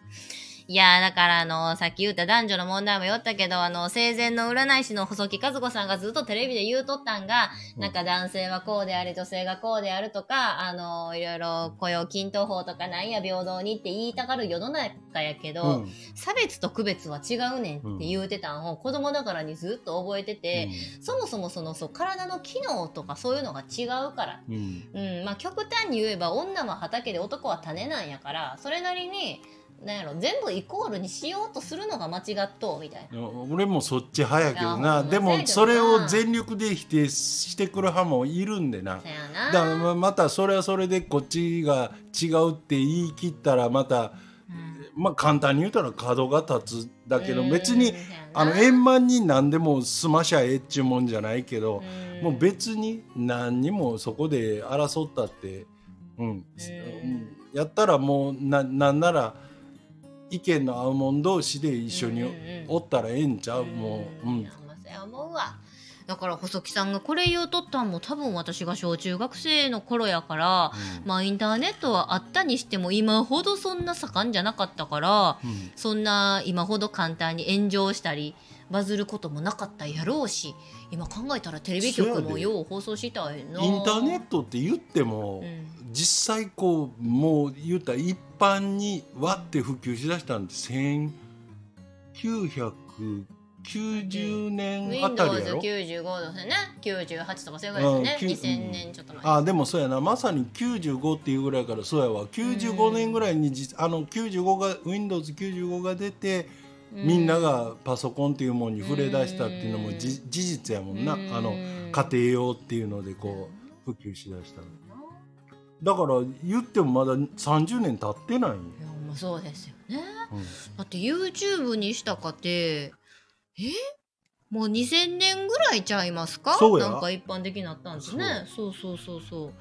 いやだからあのさっき言った男女の問題もよったけどあの生前の占い師の細木和子さんがずっとテレビで言うとったんが、うん。なんか男性はこうであり女性がこうであるとかあのいろいろ雇用均等法とかなんや平等にって言いたがる世の中やけど、うん。差別と区別は違うねんって言うてたんを子供ながらにずっと覚えてて、そもそもそのそう体の機能とかそういうのが違うから。うん。うん。まあ、極端に言えば女は畑で男は種なんやからそれなりになんやろ全部イコールにしようとするのが間違っとうみたいな。俺もそっち派やけどな。でもそれを全力で否定してくる派もいるんでな。ままたそれはそれでこっちが違うって言い切ったらまたうん。まあ簡単に言うたら角が立つだけどうん別にあの円満に何でも済ましゃええっちゅうもんじゃないけどうん。もう別に何にもそこで争ったってうん。うん。やったらもうななんなら意見の合うもん同士で一緒にうんうんうん。おったらええんちゃう？もう。うん。いやまあそうや思うわ。だから細木さんがこれ言うとったんも多分私が小中学生の頃やから、まあインターネットはあったにしても今ほどそんな盛んじゃなかったからうん。そんな今ほど簡単に炎上したりバズることもなかったやろうし今考えたらテレビ局もよう放送したいな。インターネットって言っても、うん。実際こうもう言ったら一般にわって普及しだしたんで1990年あたりやろ？Windows95 ですよね。98とかそういうぐらいですよね、うんき2000年ちょっと前。あでもそうやな。まさに95っていうぐらいからそうやわ。95年ぐらいにじあの95が Windows95 が出てみんながパソコンっていうものに触れ出したっていうのもじ事実やもんな。うん。あの家庭用っていうのでこう普及しだしたの。だから言ってもまだ30年経ってない。んやもうそうですよね。うん。だって YouTube にしたかてえ？もう2000年ぐらいちゃいますか？そうや。なんか一般的になったんですね。そう。そうそうそうそ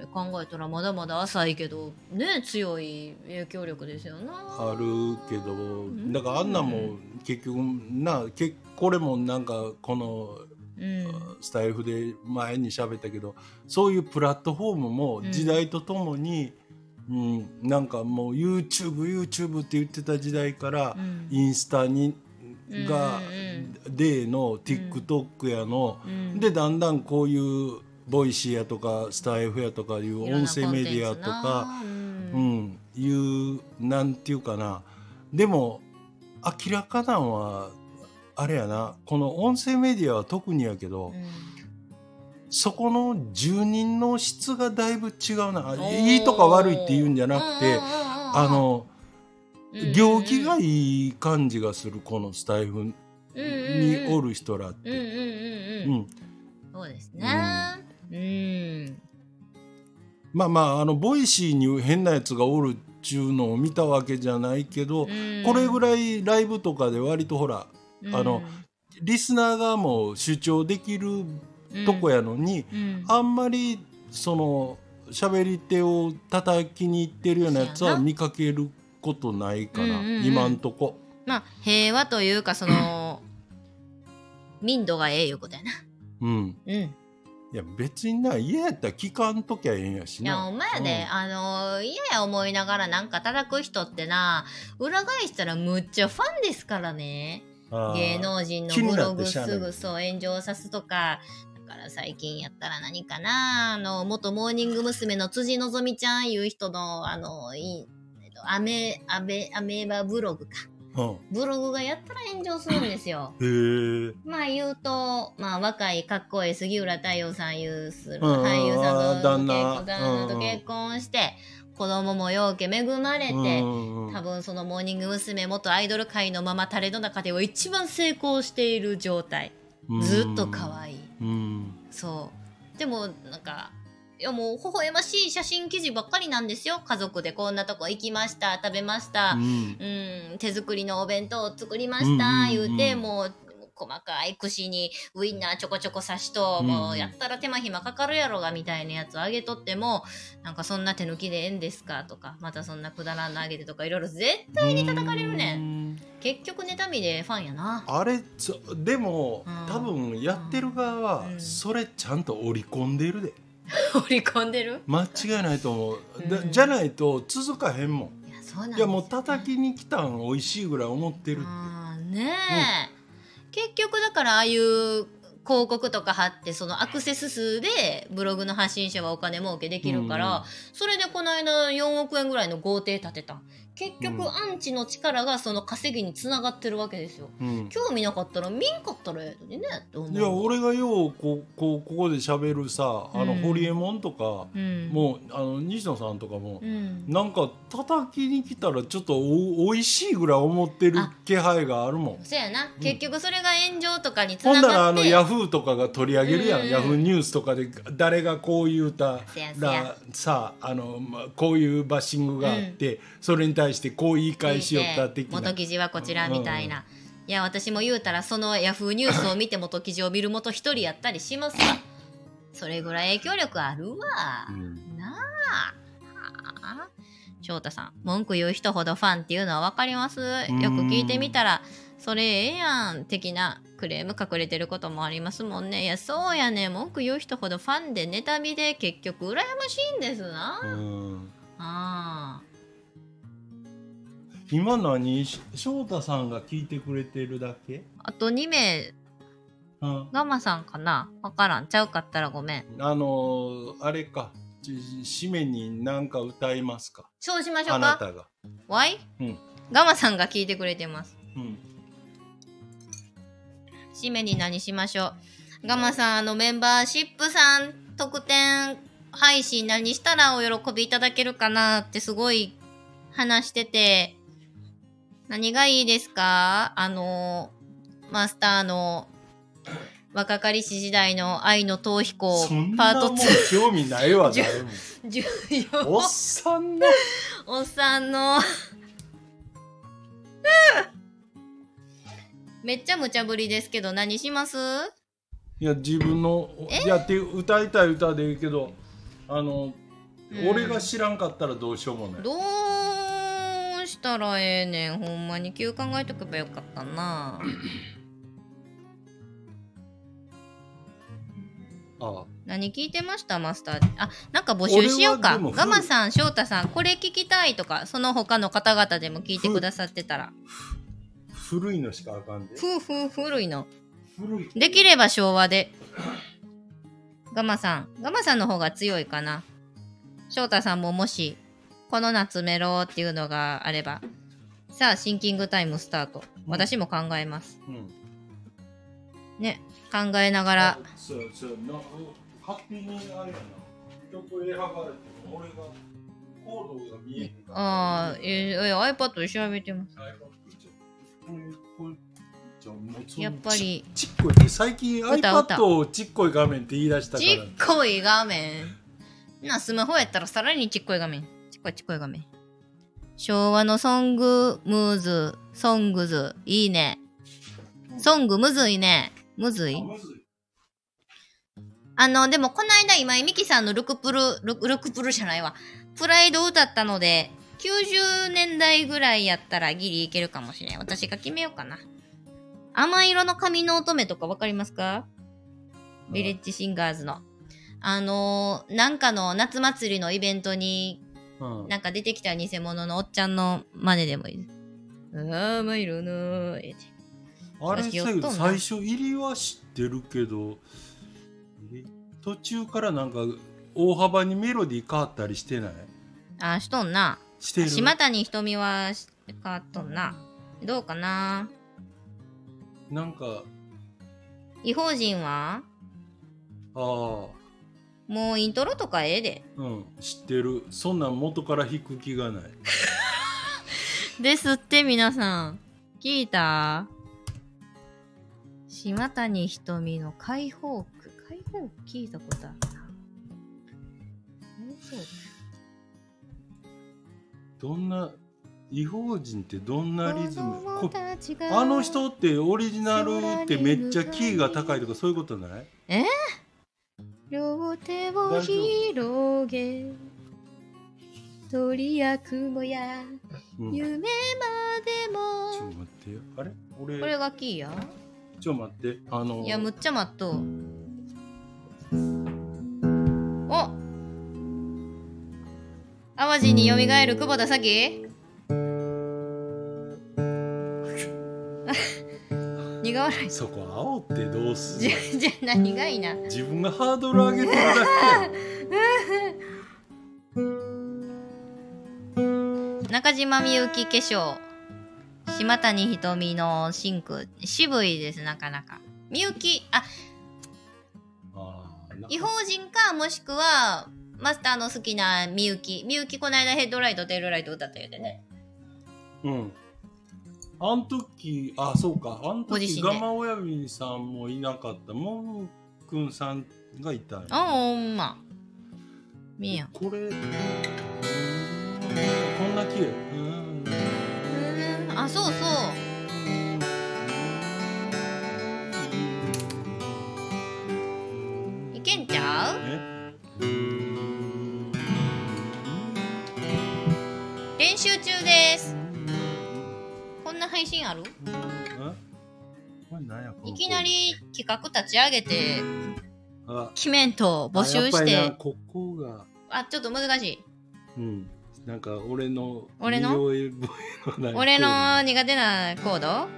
れ。考えたらまだまだ浅いけどね強い影響力ですよな。あるけどん。だからあんなんも結局なけこれもなんかこのうん。スタイフで前に喋ったけどそういうプラットフォームも時代とともに、うんなんかもう YouTubeYouTube って言ってた時代から、うん。インスタにが、うんでの TikTok やの、うん。でだんだんこういうボイシーやとかスタイフやとかいう音声メディアとか、ううん。ん、いうなんていうかな。でも明らかなんはあれやな。この音声メディアは特にやけど、そこの住人の質がだいぶ違うな。うんいいとか悪いって言うんじゃなくて、あの行儀がいいい感じがするこのスタイフにおる人らって。うん。そうですね。うんまあまああのボイシーに変なやつがおるっちゅうのを見たわけじゃないけど、これぐらいライブとかで割とほらあのリスナーがもう主張できるとこやのに、うん。あんまりその喋り手を叩きに行ってるようなやつは見かけることないかな、うんうんうん。今んとこ。まあ平和というかその 民度がええいうことやな。うん、うんいや別にな嫌やったら聞かんときゃええんやしな。いやほんまやで、あの嫌や思いながらなんか叩く人ってな裏返したらむっちゃファンですからね。芸能人のブログすぐそう炎上さすとか。だから最近やったら何かな。あの元モーニング娘。の辻希美ちゃんいう人のあのいえっとアメアメアメーバブログか。うんブログがやったら炎上するんですよ。へえ。まあ言うと、まあ若いかっこいい杉浦太陽さんいうするうん俳優さんと旦那と結婚して、子供もようけ恵まれて、多分そのモーニング娘。元アイドル界のママタレの中では一番成功している状態。ずっと可愛い。うんそう。でもなんか、いやもう微笑ましい写真記事ばっかりなんですよ。家族でこんなとこ行きました、食べました。うん。うん、手作りのお弁当を作りました、言うてもう細かい串にウインナーちょこちょこ刺しと、うん。もうやったら手間暇かかるやろがみたいなやつをあげとってもなんかそんな手抜きでええんですかとかまたそんなくだらんのあげてとかいろいろ絶対に叩かれるねん。ん。結局妬みでファンやな。あれつでも、うん。多分やってる側はうん。それちゃんと織り込んでるで 織り込んでる？間違いないと思う、だうん。じゃないと続かへんもん。いやそうなんいやもう叩きに来たん美味しいぐらい思ってるって。ねえ、結局だからああいう広告とか貼ってそのアクセス数でブログの発信者はお金儲けできるから、うん。それでこの間4億円ぐらいの豪邸建てた結局うん。アンチの力がその稼ぎにつながってるわけですよ。うん。興味なかったら見んかったらええのにねって思う。いや俺がようこうこうここで喋るさあの、うん。ホリエモンとか、うん。もうあの西野さんとかもう、ん。なんか叩きに来たらちょっとおおいしいぐらい思ってるあ気配があるもん。そやな、結局それが炎上とかにつほんならあながってのヤフーとかが取り上げるやん、うん。ヤフーニュースとかで誰がこう言うたらさあの、まあ、こういうバッシングがあって、それに対してこう言い返しよった的な。元記事はこちらみたいな、いや私も言うたらそのヤフーニュースを見て元記事を見る元一人やったりしますわそれぐらい影響力あるわ、うん。なあ。はあ。翔太さん文句言う人ほどファンっていうのは分かります？よく聞いてみたらそれええやん的なクレーム隠れてることもありますもんね。いやそうやね。文句言う人ほどファンで妬みで結局羨ましいんですな、うん。ああ今何し翔太さんが聞いてくれてるだけ、あと2名。うん、ガマさんかな？わからん。ちゃうかったらごめん。あのあれか。ち締めに何か歌いますか？そうしましょうか。あなたが、わい？うん。ガマさんが聞いてくれてます。うん、締めに何しましょう？ガマさん、あのメンバーシップさん特典配信何したらお喜びいただけるかなってすごい話してて、何がいいですか？あの、マスターの若かりし時代の愛の逃避行パートなもん2。興味ないわ誰も。14おっさんの。おっさんの。めっちゃ無茶ぶりですけど何します？いや自分のいやって歌いたい歌でいいけどあのうん。俺が知らんかったらどうしようもない。どうしたらええねん。ほんまに急考えとけばよかったな。あ何聞いてました？マスター。あなんか募集しようか。ガマさん翔太さんこれ聞きたいとかその他の方々でも聞いてくださってたら。古いのしかあかんで。ふうふう古いの。古い。できれば昭和で。ガマさん。ガマさんの方が強いかな。翔太さんももしこの夏メロっていうのがあればさあシンキングタイムスタート。私も考えます。うん。ね考えながら。そうそうな勝手にあれやな。曲選ばれても俺がコードが見えへんから。ああえ iPad で調べてます。やっぱり。ちちっこい最近 iPad をちっこい画面って言い出したかちらっこい画面。なスマホやったらさらにちっこい画面こっこい画面昭和のソングムーズソングズいいね。ソングむずいね。むずい？あのでもこの間今井美樹さんのルクプルルルクプルじゃないわ。プライド歌ったので90年代ぐらいやったらギリいけるかもしれん。私が決めようかな。甘色の髪の乙女とかわかりますか？ビレッジシンガーズの。あのーなんかの夏祭りのイベントにうん。なんか出てきた偽物のおっちゃんの真似でもいい。です。甘色のえあれ最初入りは知ってるけどえ途中からなんか大幅にメロディー変わったりしてない？あ、しとんな。してる？島谷ひとみはし変わっとんな。どうかな？なんか。違法人は？ああもうイントロとかええで。うん知ってるそんなん元から弾く気がない ですって皆さん。聞いた？島谷ひとみの解放区。解放区聞いたことあるな。どんな違法人ってどんなリズム？あの人ってオリジナルってめっちゃキーが高いとかそういうことない？両手を広げ鳥や雲や夢までっとも待ってよ。あれ？俺。これがキーや？ちょっと待って。あのいやむっちゃ待っとう。お。淡路によみがえる久保田咲苦笑い？そこ煽ってどうすじるゃじゃ何がいいな？自分がハードル上げてるだけや中島みゆき化粧。島谷ひとみのシンク渋いですなかなか。みゆきあ違法人かもしくはマスターの好きなみゆき。みゆきこの間ヘッドライトテールライト歌ったよね。うんあん時あそうか。あん時ガマ親指さんもいなかった。モブくんさんがいたんやあほんま。みやこれこんな綺麗。うん。あそうそう。いけんちゃう？え？練習中です配信ある？いきなり企画立ち上げてあキメント募集して。なここが。あちょっと難しい。うん。なんか俺の俺の？俺の苦手なコード？うん。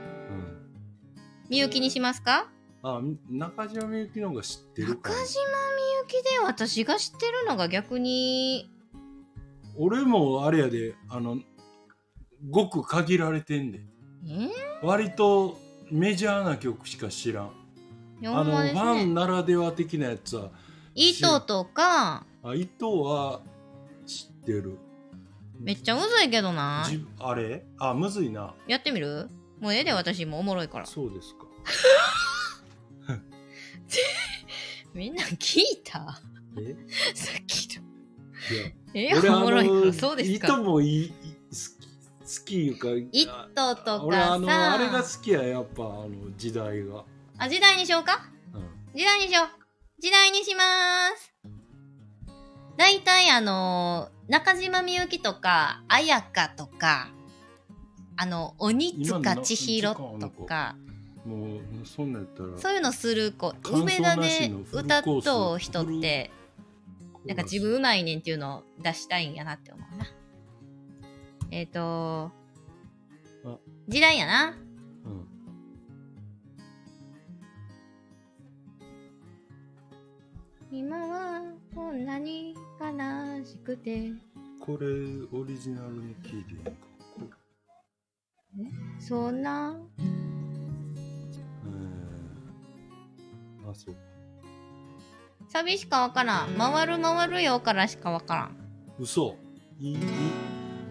みゆきにしますか？あ中島みゆきの方が知ってる中島かみゆきで私が知ってるのが逆に。俺もあれやであのごく限られてんでえ割とメジャーな曲しか知らん、ー、あのファンねならでは的なやつは糸とか。あ伊藤は知ってる。めっちゃむずいけどな。じあれ？あむずいな。やってみる？もうええで私もおもろいから。そうですか。みんな聞いた？え？さっきの。いや。えおもろいから。そうです糸かもいい好き好きいうかイットと俺あのあれが好きややっぱあの時代が、あ時代にしようか？うん、時代にしよう。時代にします。大体あの中島みゆきとか綾香とかあの鬼塚千尋とか。もうそんなんやったらそういうのする子。梅田で歌っとう人ってなんか自分うまいねんっていうのを出したいんやなって思うなえっ、ー、とあ。時代やな。うん。今はこんなに悲しくて。これオリジナルに聞いていいんか。こそんな？えー、あそう。サビしかわからん。回る回るよからしかわからん。嘘。いい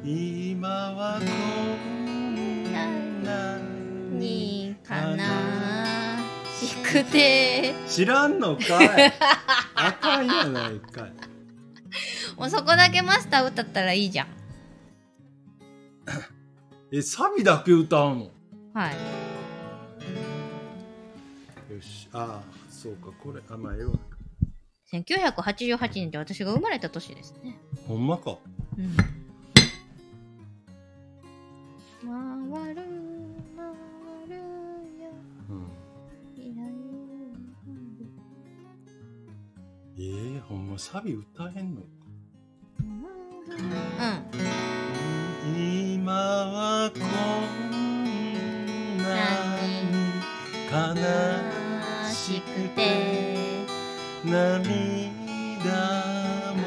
今はこんなに悲しくて。知らんのかい。あかんやないかい。もうそこだけマスター歌ったらいいじゃん。えサビだけ歌うの？はい。よし。ああそうかこれ。あまあええわ。1988年って私が生まれた年ですね。ほんまか。うん回る回るようん。いないえー、ほんまサビ歌えんの？うん。今はこんなに悲ししくて涙も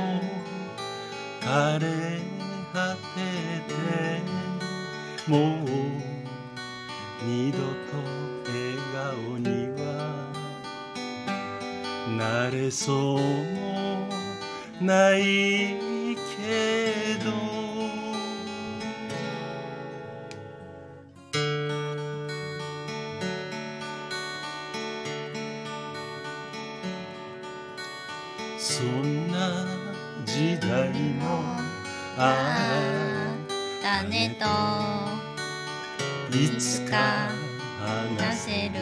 枯れ果ててもう二度と笑顔にはなれそうもないけど。そんな時代もあだねと。いつか話話せせる。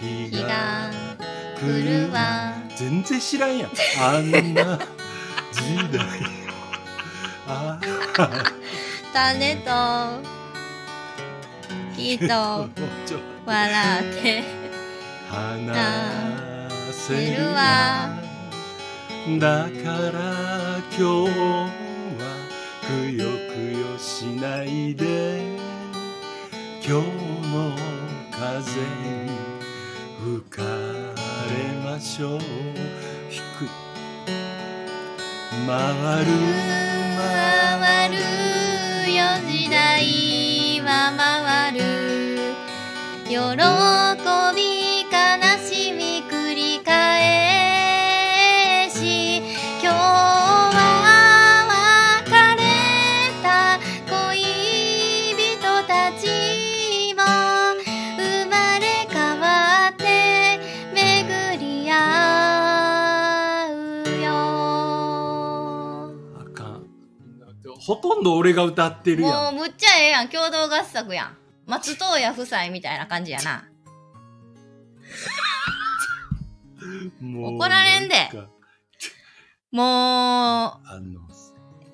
日が来来るわ。全然知らんやん。あんな時代。あだねときっと笑って話せせるわだから今日はくよくよしないで今日も風に吹かれましょう。低い回る回るよ時代は回る。喜びほとんど俺が歌ってるやん。もうむっちゃええやん。共同合作やん。松任谷夫妻みたいな感じやな。もう怒られんで。なんかもう。あの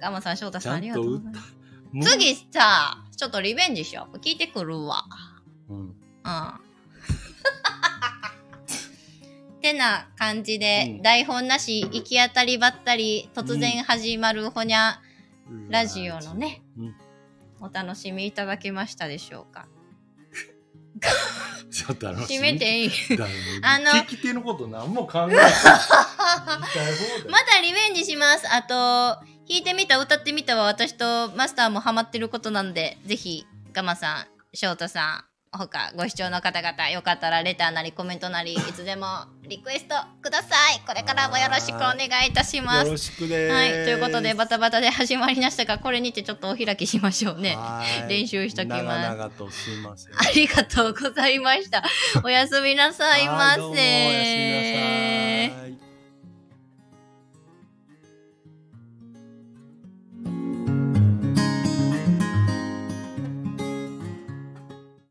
ガマさん翔太ちさんありがとうございます。もう次さちょっとリベンジしよう。聞いてくるわ。うん。うん。てな感じで、うん。台本なし行き当たりばったり突然始まるほにゃラジオのね、うん。お楽しみいただけましたでしょうか？ちょっと楽し締めていい？だあの聞き手のこと何も考えてない。またリベンジします。あと、弾いてみた、歌ってみたは私とマスターもハマってることなんで、ぜひ、ガマさん、翔太さん、他ご視聴の方々、よかったらレターなりコメントなり、いつでもリクエストください。これからもよろしくお願いいたします。よろしくですはい、ということで、バタバタで始まりましたが、これにてちょっとお開きしましょうね。はい練習しときます長々とすいませんありがとうございました。おやすみなさいまはいどうもおやすみなさせい。